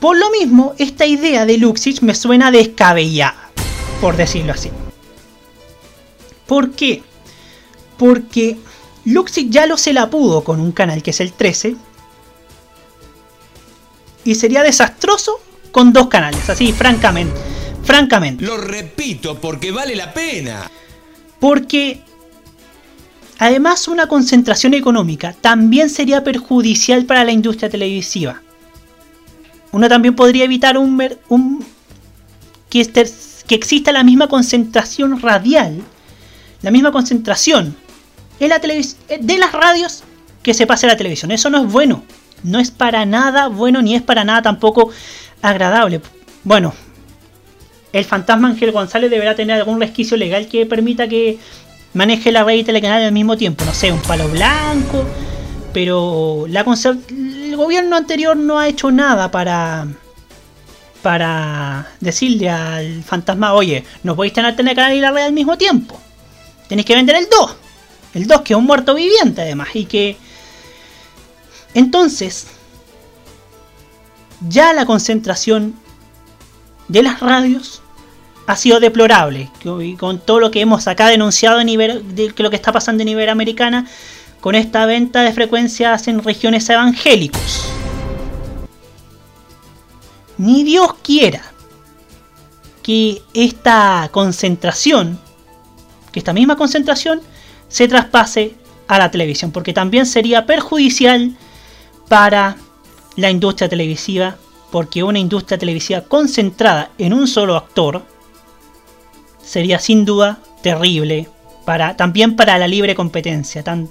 Por lo mismo, esta idea de Luxich me suena descabellada, por decirlo así. ¿Por qué? Porque Luxich ya lo se la pudo con un canal que es el 13 y sería desastroso con dos canales, así francamente. Francamente. Lo repito porque vale la pena. Porque además una concentración económica también sería perjudicial para la industria televisiva. Uno también podría evitar un, este- que exista la misma concentración radial, la misma concentración en la televis- de las radios que se pase a la televisión. Eso no es bueno. No es para nada bueno ni es para nada tampoco agradable. Bueno, el fantasma Ángel González deberá tener algún resquicio legal que permita que maneje la red y telecanal al mismo tiempo. No sé, un palo blanco. Pero la el gobierno anterior no ha hecho nada para para decirle al fantasma, oye, no podéis tener telecanal y la red al mismo tiempo. Tenéis que vender el 2. El 2 que es un muerto viviente además. Y que... Entonces, ya la concentración de las radios ha sido deplorable. Y con todo lo que hemos acá denunciado en Iber- de lo que está pasando en Iberoamericana con esta venta de frecuencias en regiones evangélicos. Ni Dios quiera que esta concentración, que esta misma concentración se traspase a la televisión, porque también sería perjudicial para la industria televisiva, porque una industria televisiva concentrada en un solo actor sería sin duda terrible para también para la libre competencia, tan,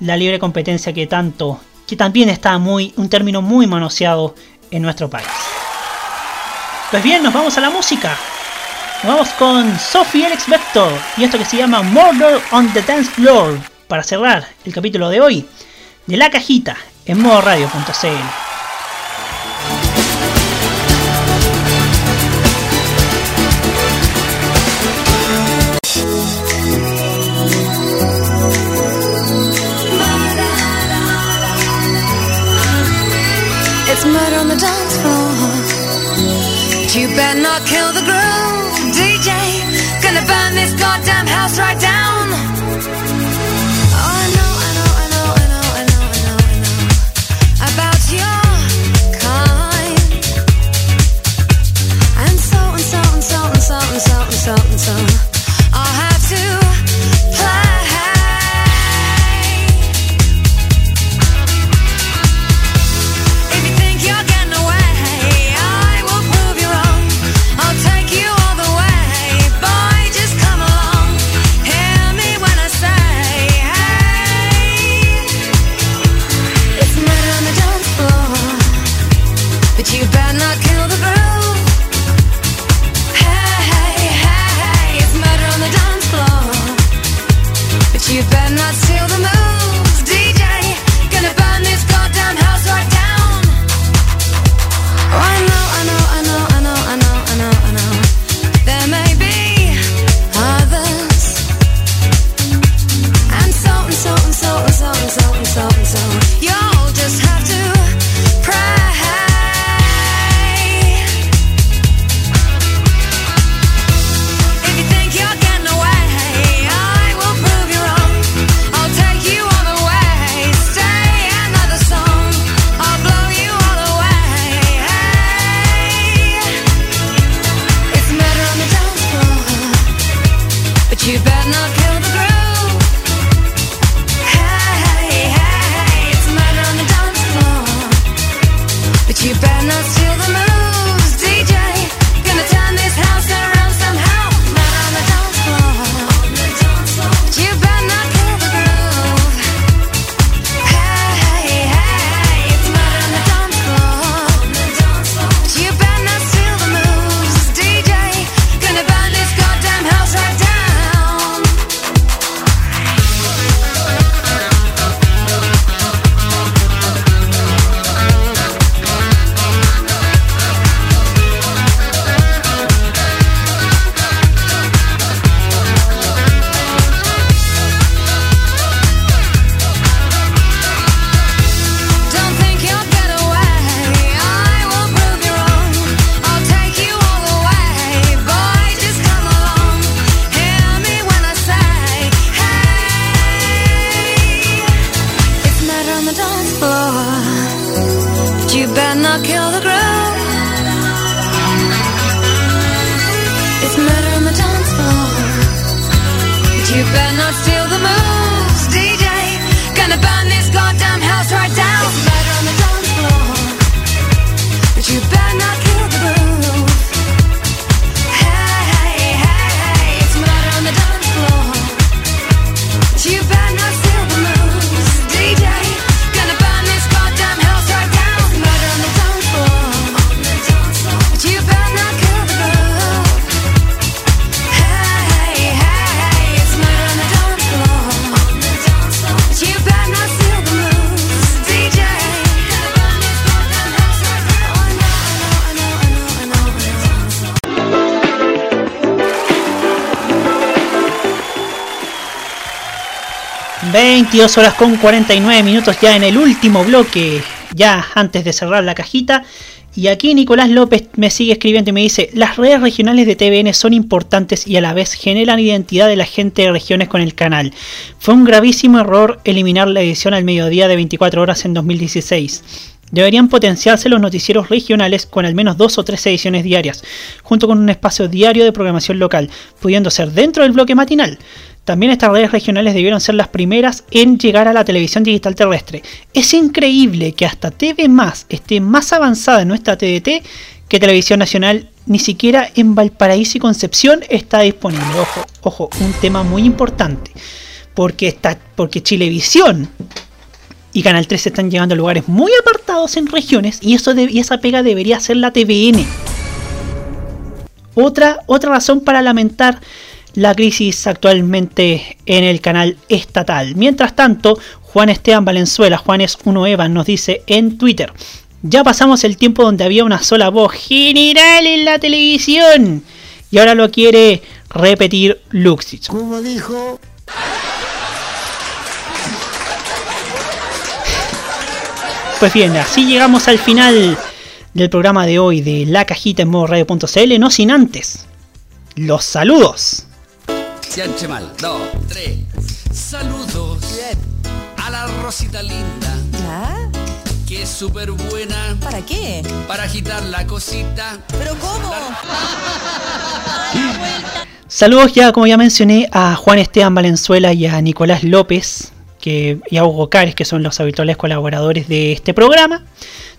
la libre competencia que tanto que también está muy un término muy manoseado en nuestro país. Pues bien, nos vamos a la música. Nos vamos con Sophie Alex Vector y esto que se llama Murder on the Dance Floor para cerrar el capítulo de hoy de la cajita en modoradio.cl. murder on the dance floor. But you better not kill the groove, DJ. Gonna burn this goddamn house right down. 22 horas con 49 minutos ya en el último bloque, ya antes de cerrar la cajita. Y aquí Nicolás López me sigue escribiendo y me dice, las redes regionales de TVN son importantes y a la vez generan identidad de la gente de regiones con el canal. Fue un gravísimo error eliminar la edición al mediodía de 24 horas en 2016. Deberían potenciarse los noticieros regionales con al menos dos o tres ediciones diarias, junto con un espacio diario de programación local, pudiendo ser dentro del bloque matinal. También estas redes regionales debieron ser las primeras en llegar a la televisión digital terrestre. Es increíble que hasta TV esté más avanzada en nuestra TDT que Televisión Nacional. Ni siquiera en Valparaíso y Concepción está disponible. Ojo, ojo, un tema muy importante. Porque, está, porque Chilevisión y Canal 3 están llegando a lugares muy apartados en regiones y, eso y esa pega debería ser la TVN. Otra, otra razón para lamentar la crisis actualmente en el canal estatal. Mientras tanto, Juan Esteban Valenzuela, Juanes 1 Evan, nos dice en Twitter. Ya pasamos el tiempo donde había una sola voz general en la televisión. Y ahora lo quiere repetir Luxich. Como dijo. Pues bien, así llegamos al final del programa de hoy de La Cajita en modo radio.cl, no sin antes los saludos. Se anche mal. Dos, tres. Saludos a la Rosita linda. ¿Ya? Que es súper buena. ¿Para qué? Para agitar la cosita. ¿Pero cómo? Saludos ya, como ya mencioné, a Juan Esteban Valenzuela y a Nicolás López que, y a Hugo Cares, que son los habituales colaboradores de este programa.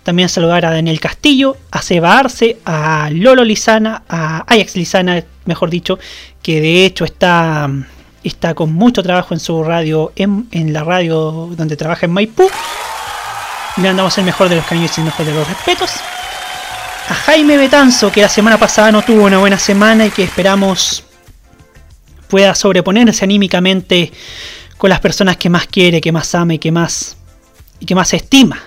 También saludar a Daniel Castillo, a Seba Arce, a Lolo Lizana, a Ajax Lizana, mejor dicho, que de hecho está, está con mucho trabajo en su radio, en, la radio donde trabaja en Maipú. Le mandamos el mejor de los cariños y el mejor de los respetos. a Jaime Betanzo, que la semana pasada no tuvo una buena semana y que esperamos pueda sobreponerse anímicamente con las personas que más quiere, que más ama y que más, y que más estima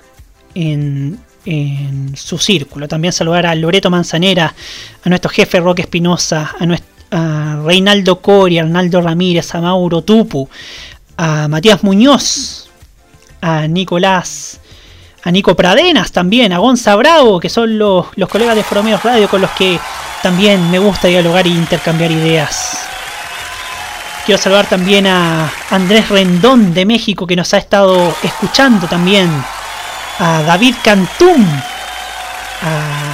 en, en su círculo. También saludar a Loreto Manzanera, a nuestro jefe Roque Espinosa, a, nuestro, Reinaldo Cori, a Arnaldo Ramírez, a Mauro Tupu, a Matías Muñoz, a Nicolás, a Nico Pradenas también, a Gonza Bravo, que son los, los colegas de Foromeos Radio con los que también me gusta dialogar e intercambiar ideas. Quiero saludar también a Andrés Rendón de México que nos ha estado escuchando también. A David Cantum. A,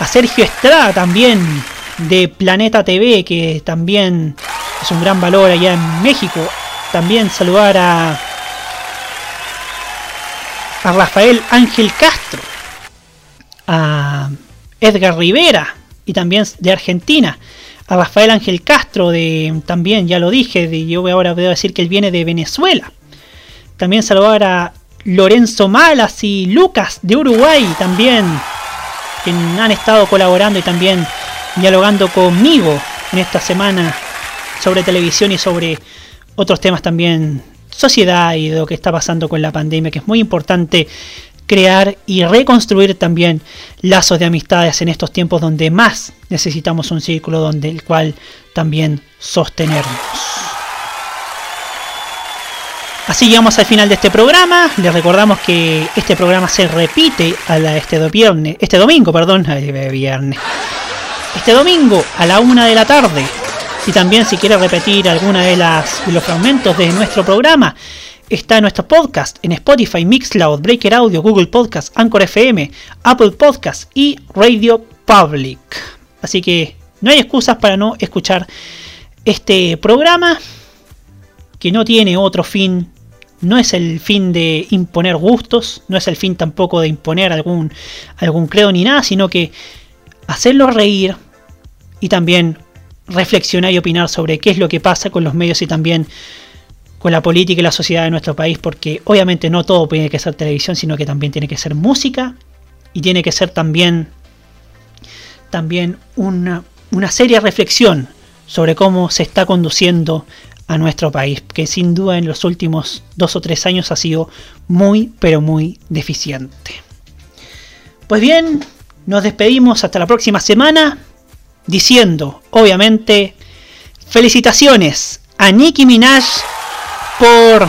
a Sergio Estrada también de Planeta TV que también es un gran valor allá en México. También saludar a, a Rafael Ángel Castro. A Edgar Rivera y también de Argentina a Rafael Ángel Castro, de también, ya lo dije, de, yo ahora voy a decir que él viene de Venezuela. También saludar a Lorenzo Malas y Lucas de Uruguay también, que han estado colaborando y también dialogando conmigo en esta semana sobre televisión y sobre otros temas también, sociedad y lo que está pasando con la pandemia, que es muy importante crear y reconstruir también lazos de amistades en estos tiempos donde más necesitamos un círculo donde el cual también sostenernos. Así llegamos al final de este programa. Les recordamos que este programa se repite a la, este, viernes, este domingo, perdón, viernes. Este domingo a la una de la tarde. Y también si quiere repetir alguna de, las, los fragmentos de nuestro programa, está nuestro podcast en Spotify, Mixcloud, Breaker Audio, Google Podcast, Anchor FM, Apple Podcast y Radio Public. Así que no hay excusas para no escuchar este programa que no tiene otro fin. No es el fin de imponer gustos, no es el fin tampoco de imponer algún, algún credo ni nada, sino que hacerlo reír y también reflexionar y opinar sobre qué es lo que pasa con los medios y también con la política y la sociedad de nuestro país, porque obviamente no todo tiene que ser televisión, sino que también tiene que ser música y tiene que ser también, también una, una seria reflexión sobre cómo se está conduciendo a nuestro país, que sin duda en los últimos dos o tres años ha sido muy, pero muy deficiente. Pues bien, nos despedimos hasta la próxima semana diciendo, obviamente, felicitaciones a Nicki Minaj por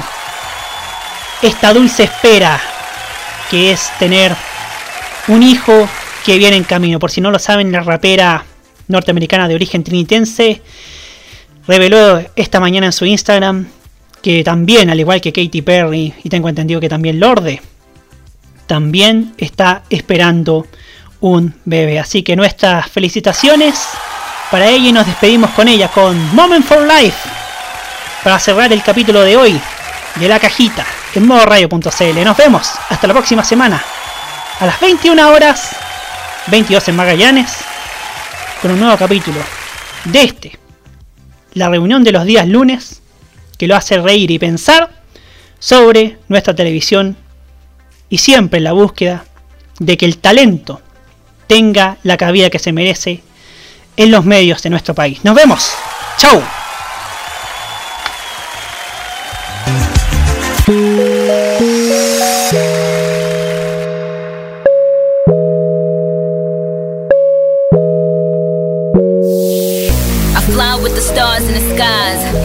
esta dulce espera que es tener un hijo que viene en camino. Por si no lo saben, la rapera norteamericana de origen trinitense reveló esta mañana en su Instagram que también, al igual que Katy Perry, y tengo entendido que también Lorde, también está esperando un bebé. Así que nuestras felicitaciones para ella y nos despedimos con ella con Moment for Life para cerrar el capítulo de hoy de la cajita en modo radio.cl. Nos vemos hasta la próxima semana a las 21 horas 22 en Magallanes con un nuevo capítulo de este, la reunión de los días lunes que lo hace reír y pensar sobre nuestra televisión y siempre en la búsqueda de que el talento tenga la cabida que se merece en los medios de nuestro país. Nos vemos. Chau. Stars in the skies.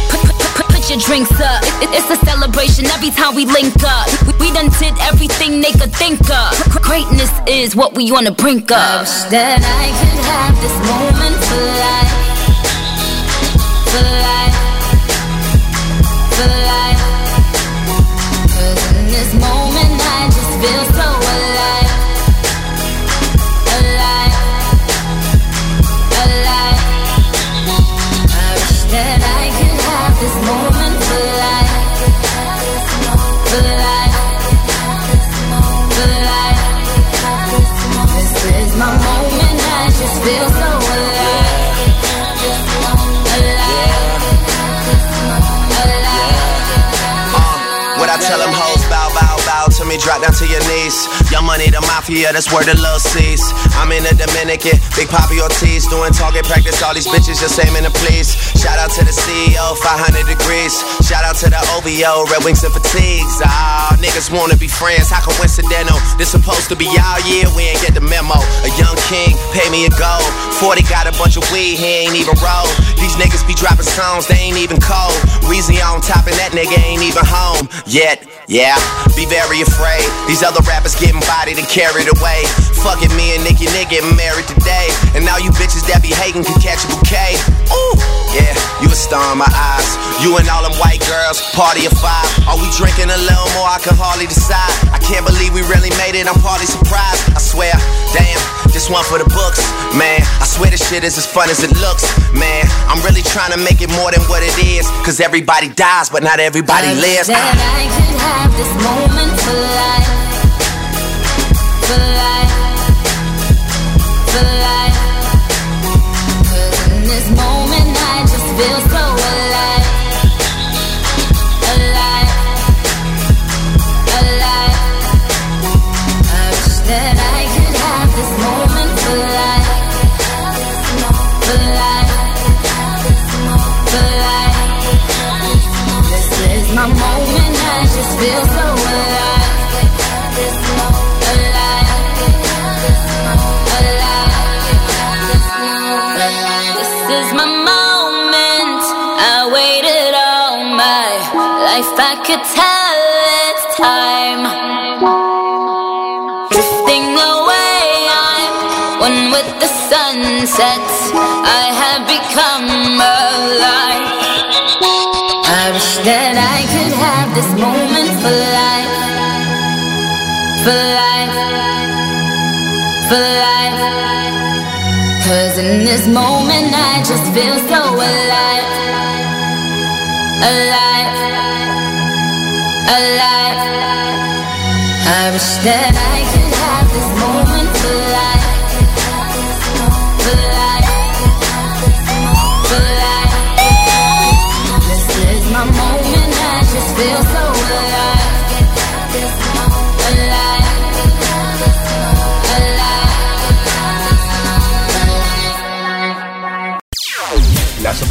Your drinks up. It- it- it's a celebration every time we link up. We, done did everything they could think of. Greatness is what we on the brink of. that I could have this moment for life, for life, to your knees. Young money, the mafia, that's where the love sees. I'm in the Dominican, Big Poppy Ortiz, doing target practice. All these bitches just aiming to please. Shout out to the CEO, 500 degrees. Shout out to the OVO, Red Wings and Fatigues. Ah, niggas wanna be friends, how coincidental? This supposed to be our year, we ain't get the memo. A young king, pay me a gold. 40 got a bunch of weed, he ain't even roll. These niggas be dropping songs, they ain't even cold. Weezy on top, and that nigga ain't even home yet. Yeah, be very afraid. These other rappers getting bodied and carried away. Fuck it, me and Nicki Nick getting married today. And now you bitches that be hating can catch a bouquet. Ooh, yeah, you a star in my eyes. You and all them white girls, party of five. Are we drinking a little more? I can hardly decide. I can't believe we really made it. I'm partly surprised. I swear, damn, this one for the books, man. I swear this shit is as fun as it looks, man. I'm really trying to make it more than what it is. Cause everybody dies, but not everybody lives. That ah. I could have this moment for life, for life, for life. 'Cause in this moment I just feel sunset. I have become alive. I wish that I could have this moment for life, for life, for life. Cause in this moment I just feel so alive, alive, alive. I wish that I could have this moment